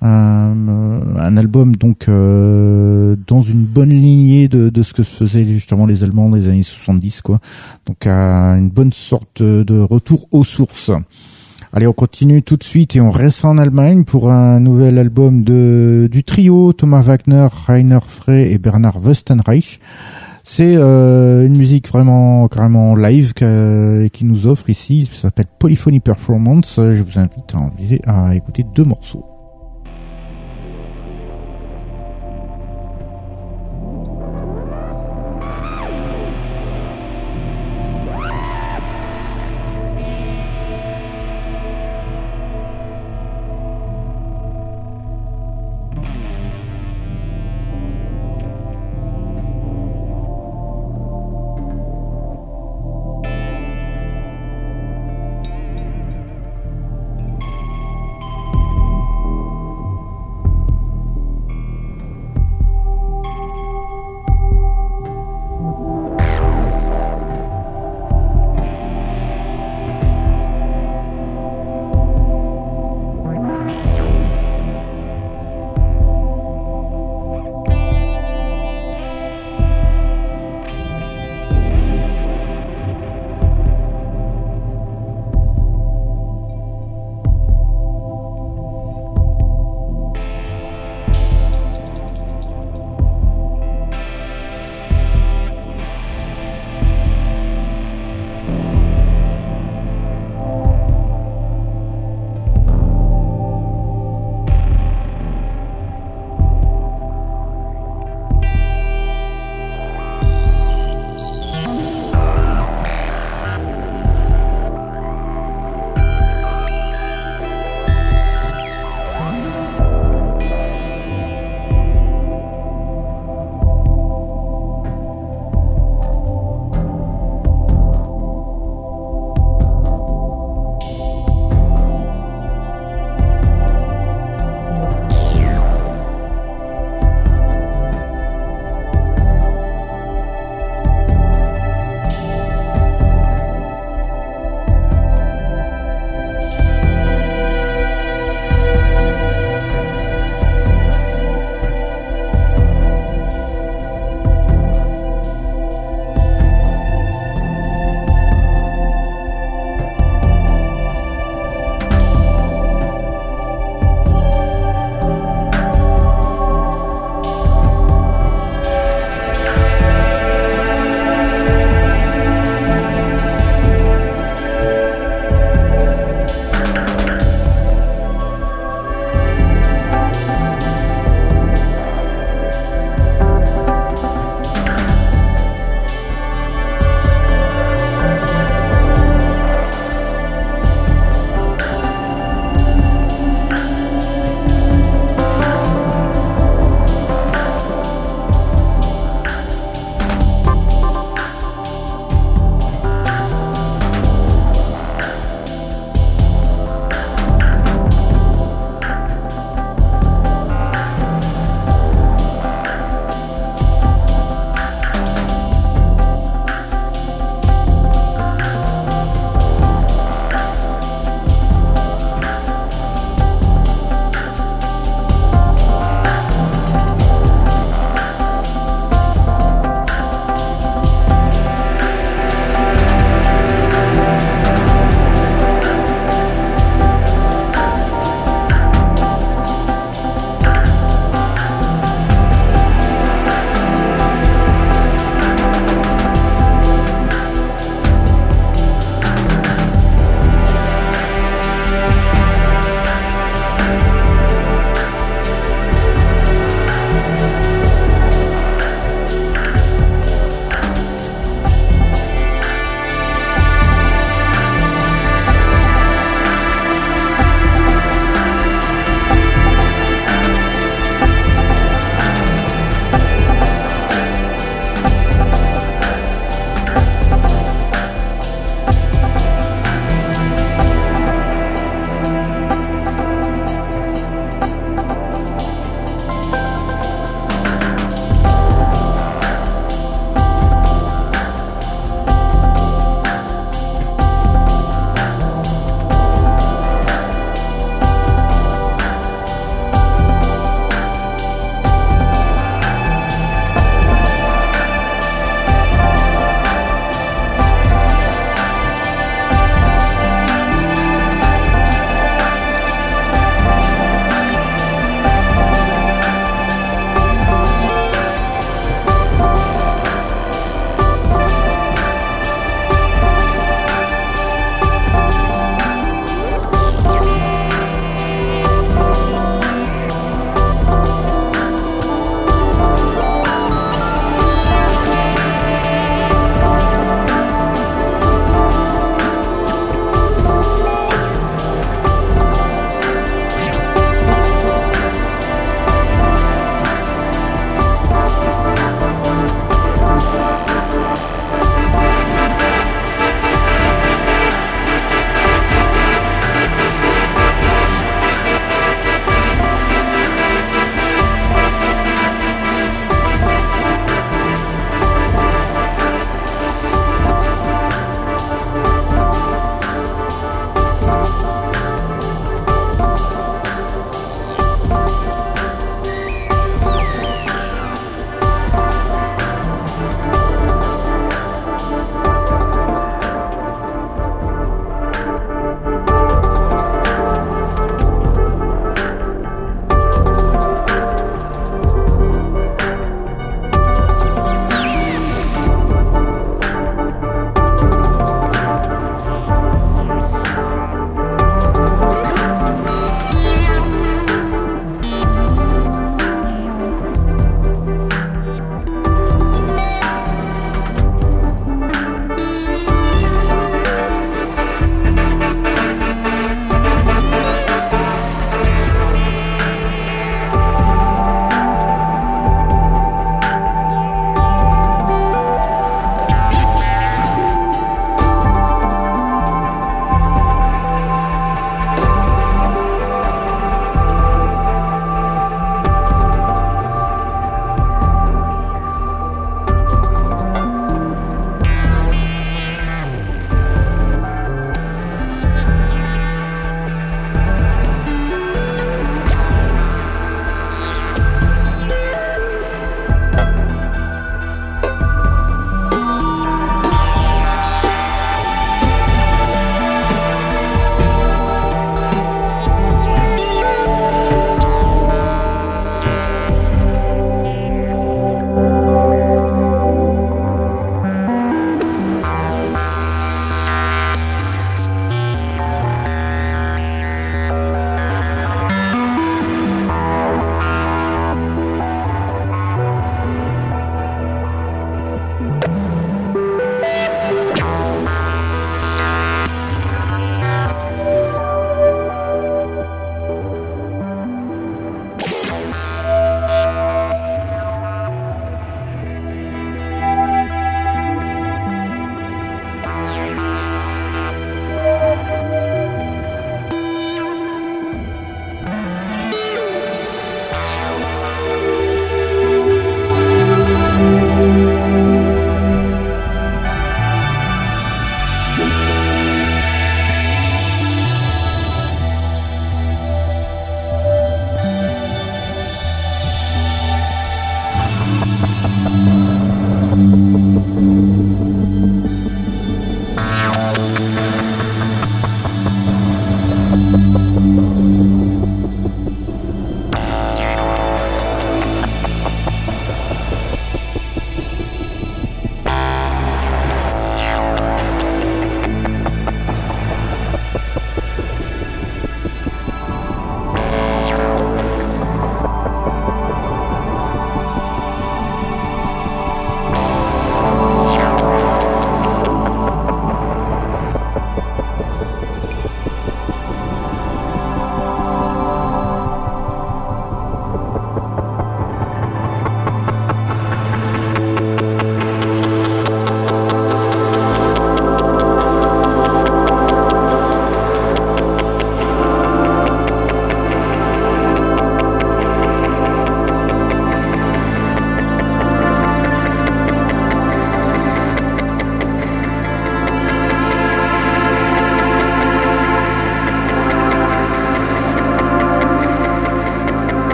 un, euh, album donc euh, dans une bonne lignée de, de ce que faisaient justement les Allemands des années 70 quoi. Donc à une bonne sorte de, de retour aux sources. Allez, on continue tout de suite et on reste en Allemagne pour un nouvel album de du trio Thomas Wagner, Rainer Frey et Bernard Westenreich. C'est euh, une musique vraiment carrément live qui nous offre ici. Ça s'appelle Polyphony Performance. Je vous invite à écouter deux morceaux.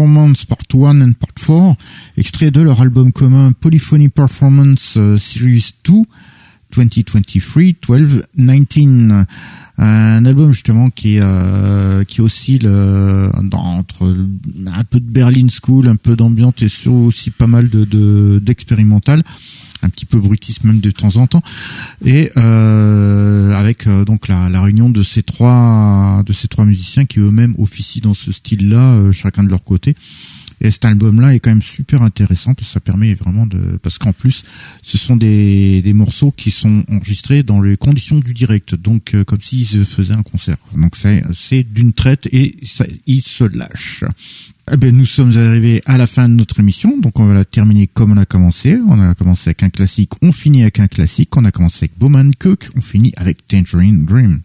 Performance Part 1 and Part 4, extrait de leur album commun Polyphony Performance euh, Series 2 2023-12-19. Un album justement qui euh, oscille euh, entre un peu de Berlin School, un peu d'ambiance et aussi pas mal de de- d'expérimental, un petit peu brutisme même de temps en temps, et euh, avec euh, donc la, la réunion de ces trois de ces trois musiciens qui eux-mêmes officient dans ce style-là, euh, chacun de leur côté. Et cet album-là est quand même super intéressant parce que ça permet vraiment de, parce qu'en plus, ce sont des, des morceaux qui sont enregistrés dans les conditions du direct, donc euh, comme s'ils faisaient un concert. Donc c'est, c'est d'une traite et ça, ils se lâchent. Eh ben, nous sommes arrivés à la fin de notre émission, donc on va la terminer comme on a commencé. On a commencé avec un classique, on finit avec un classique. On a commencé avec Bowman Cook, on finit avec Tangerine Dream.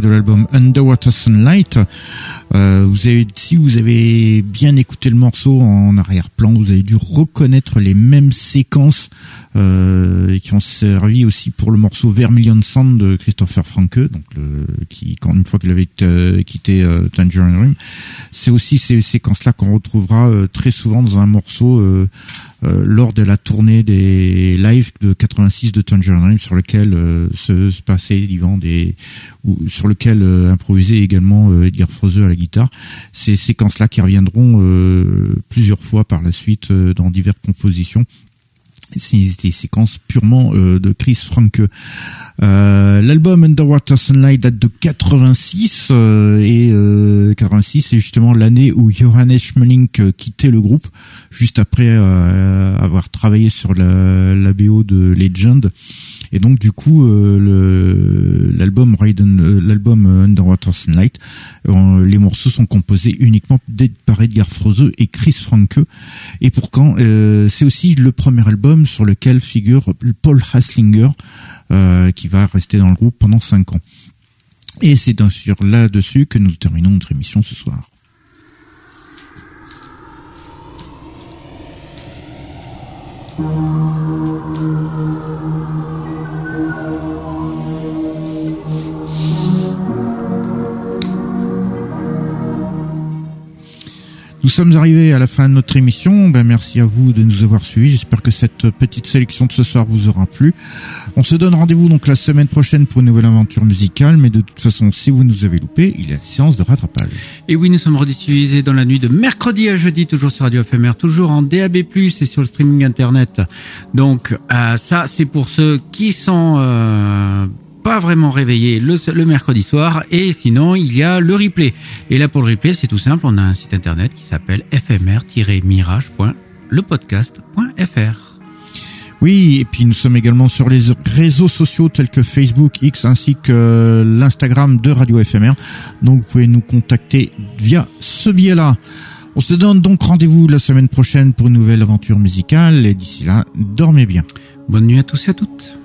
De l'album Underwater Sunlight. Euh, vous avez, si vous avez bien écouté le morceau en arrière-plan, vous avez dû reconnaître les mêmes séquences euh, qui ont servi aussi pour le morceau Vermilion Sand de Christopher Franke, donc le, qui quand une fois qu'il avait euh, quitté euh, Tangerine Dream, c'est aussi ces séquences-là qu'on retrouvera euh, très souvent dans un morceau euh, lors de la tournée des lives de 86 de Tangerine sur lequel euh, se, passait Yvan des ou sur lequel euh, improvisait également Edgar Froese à la guitare. Ces séquences-là qui reviendront plusieurs fois par la suite dans diverses compositions. C'est des séquences purement euh, de Chris Franke. Euh, L'album Underwater Sunlight date de 86 euh, et euh, 86 c'est justement l'année où Johannes Schmeling euh, quittait le groupe juste après euh, avoir travaillé sur la, la BO de Legend. Et donc du coup euh, l'album euh, l'album euh, Underwater Sunlight, euh, les morceaux sont composés uniquement par Edgar Froese et Chris Franke. Et pourtant euh, c'est aussi le premier album sur lequel figure Paul Haslinger euh, qui va rester dans le groupe pendant cinq ans. Et c'est sûr là-dessus que nous terminons notre émission ce soir. Nous sommes arrivés à la fin de notre émission. Ben, merci à vous de nous avoir suivis. J'espère que cette petite sélection de ce soir vous aura plu. On se donne rendez-vous donc la semaine prochaine pour une nouvelle aventure musicale. Mais de toute façon, si vous nous avez loupé, il y a une séance de rattrapage. Et oui, nous sommes rediffusés dans la nuit de mercredi à jeudi, toujours sur Radio FMR, toujours en DAB+, et sur le streaming internet. Donc, euh, ça, c'est pour ceux qui sont euh, pas vraiment réveillés le, le mercredi soir. Et sinon, il y a le replay. Et là, pour le replay, c'est tout simple. On a un site internet qui s'appelle fmr-mirage.lepodcast.fr. Oui, et puis nous sommes également sur les réseaux sociaux tels que Facebook, X, ainsi que l'Instagram de Radio FMR. Donc vous pouvez nous contacter via ce biais-là. On se donne donc rendez-vous la semaine prochaine pour une nouvelle aventure musicale. Et d'ici là, dormez bien. Bonne nuit à tous et à toutes.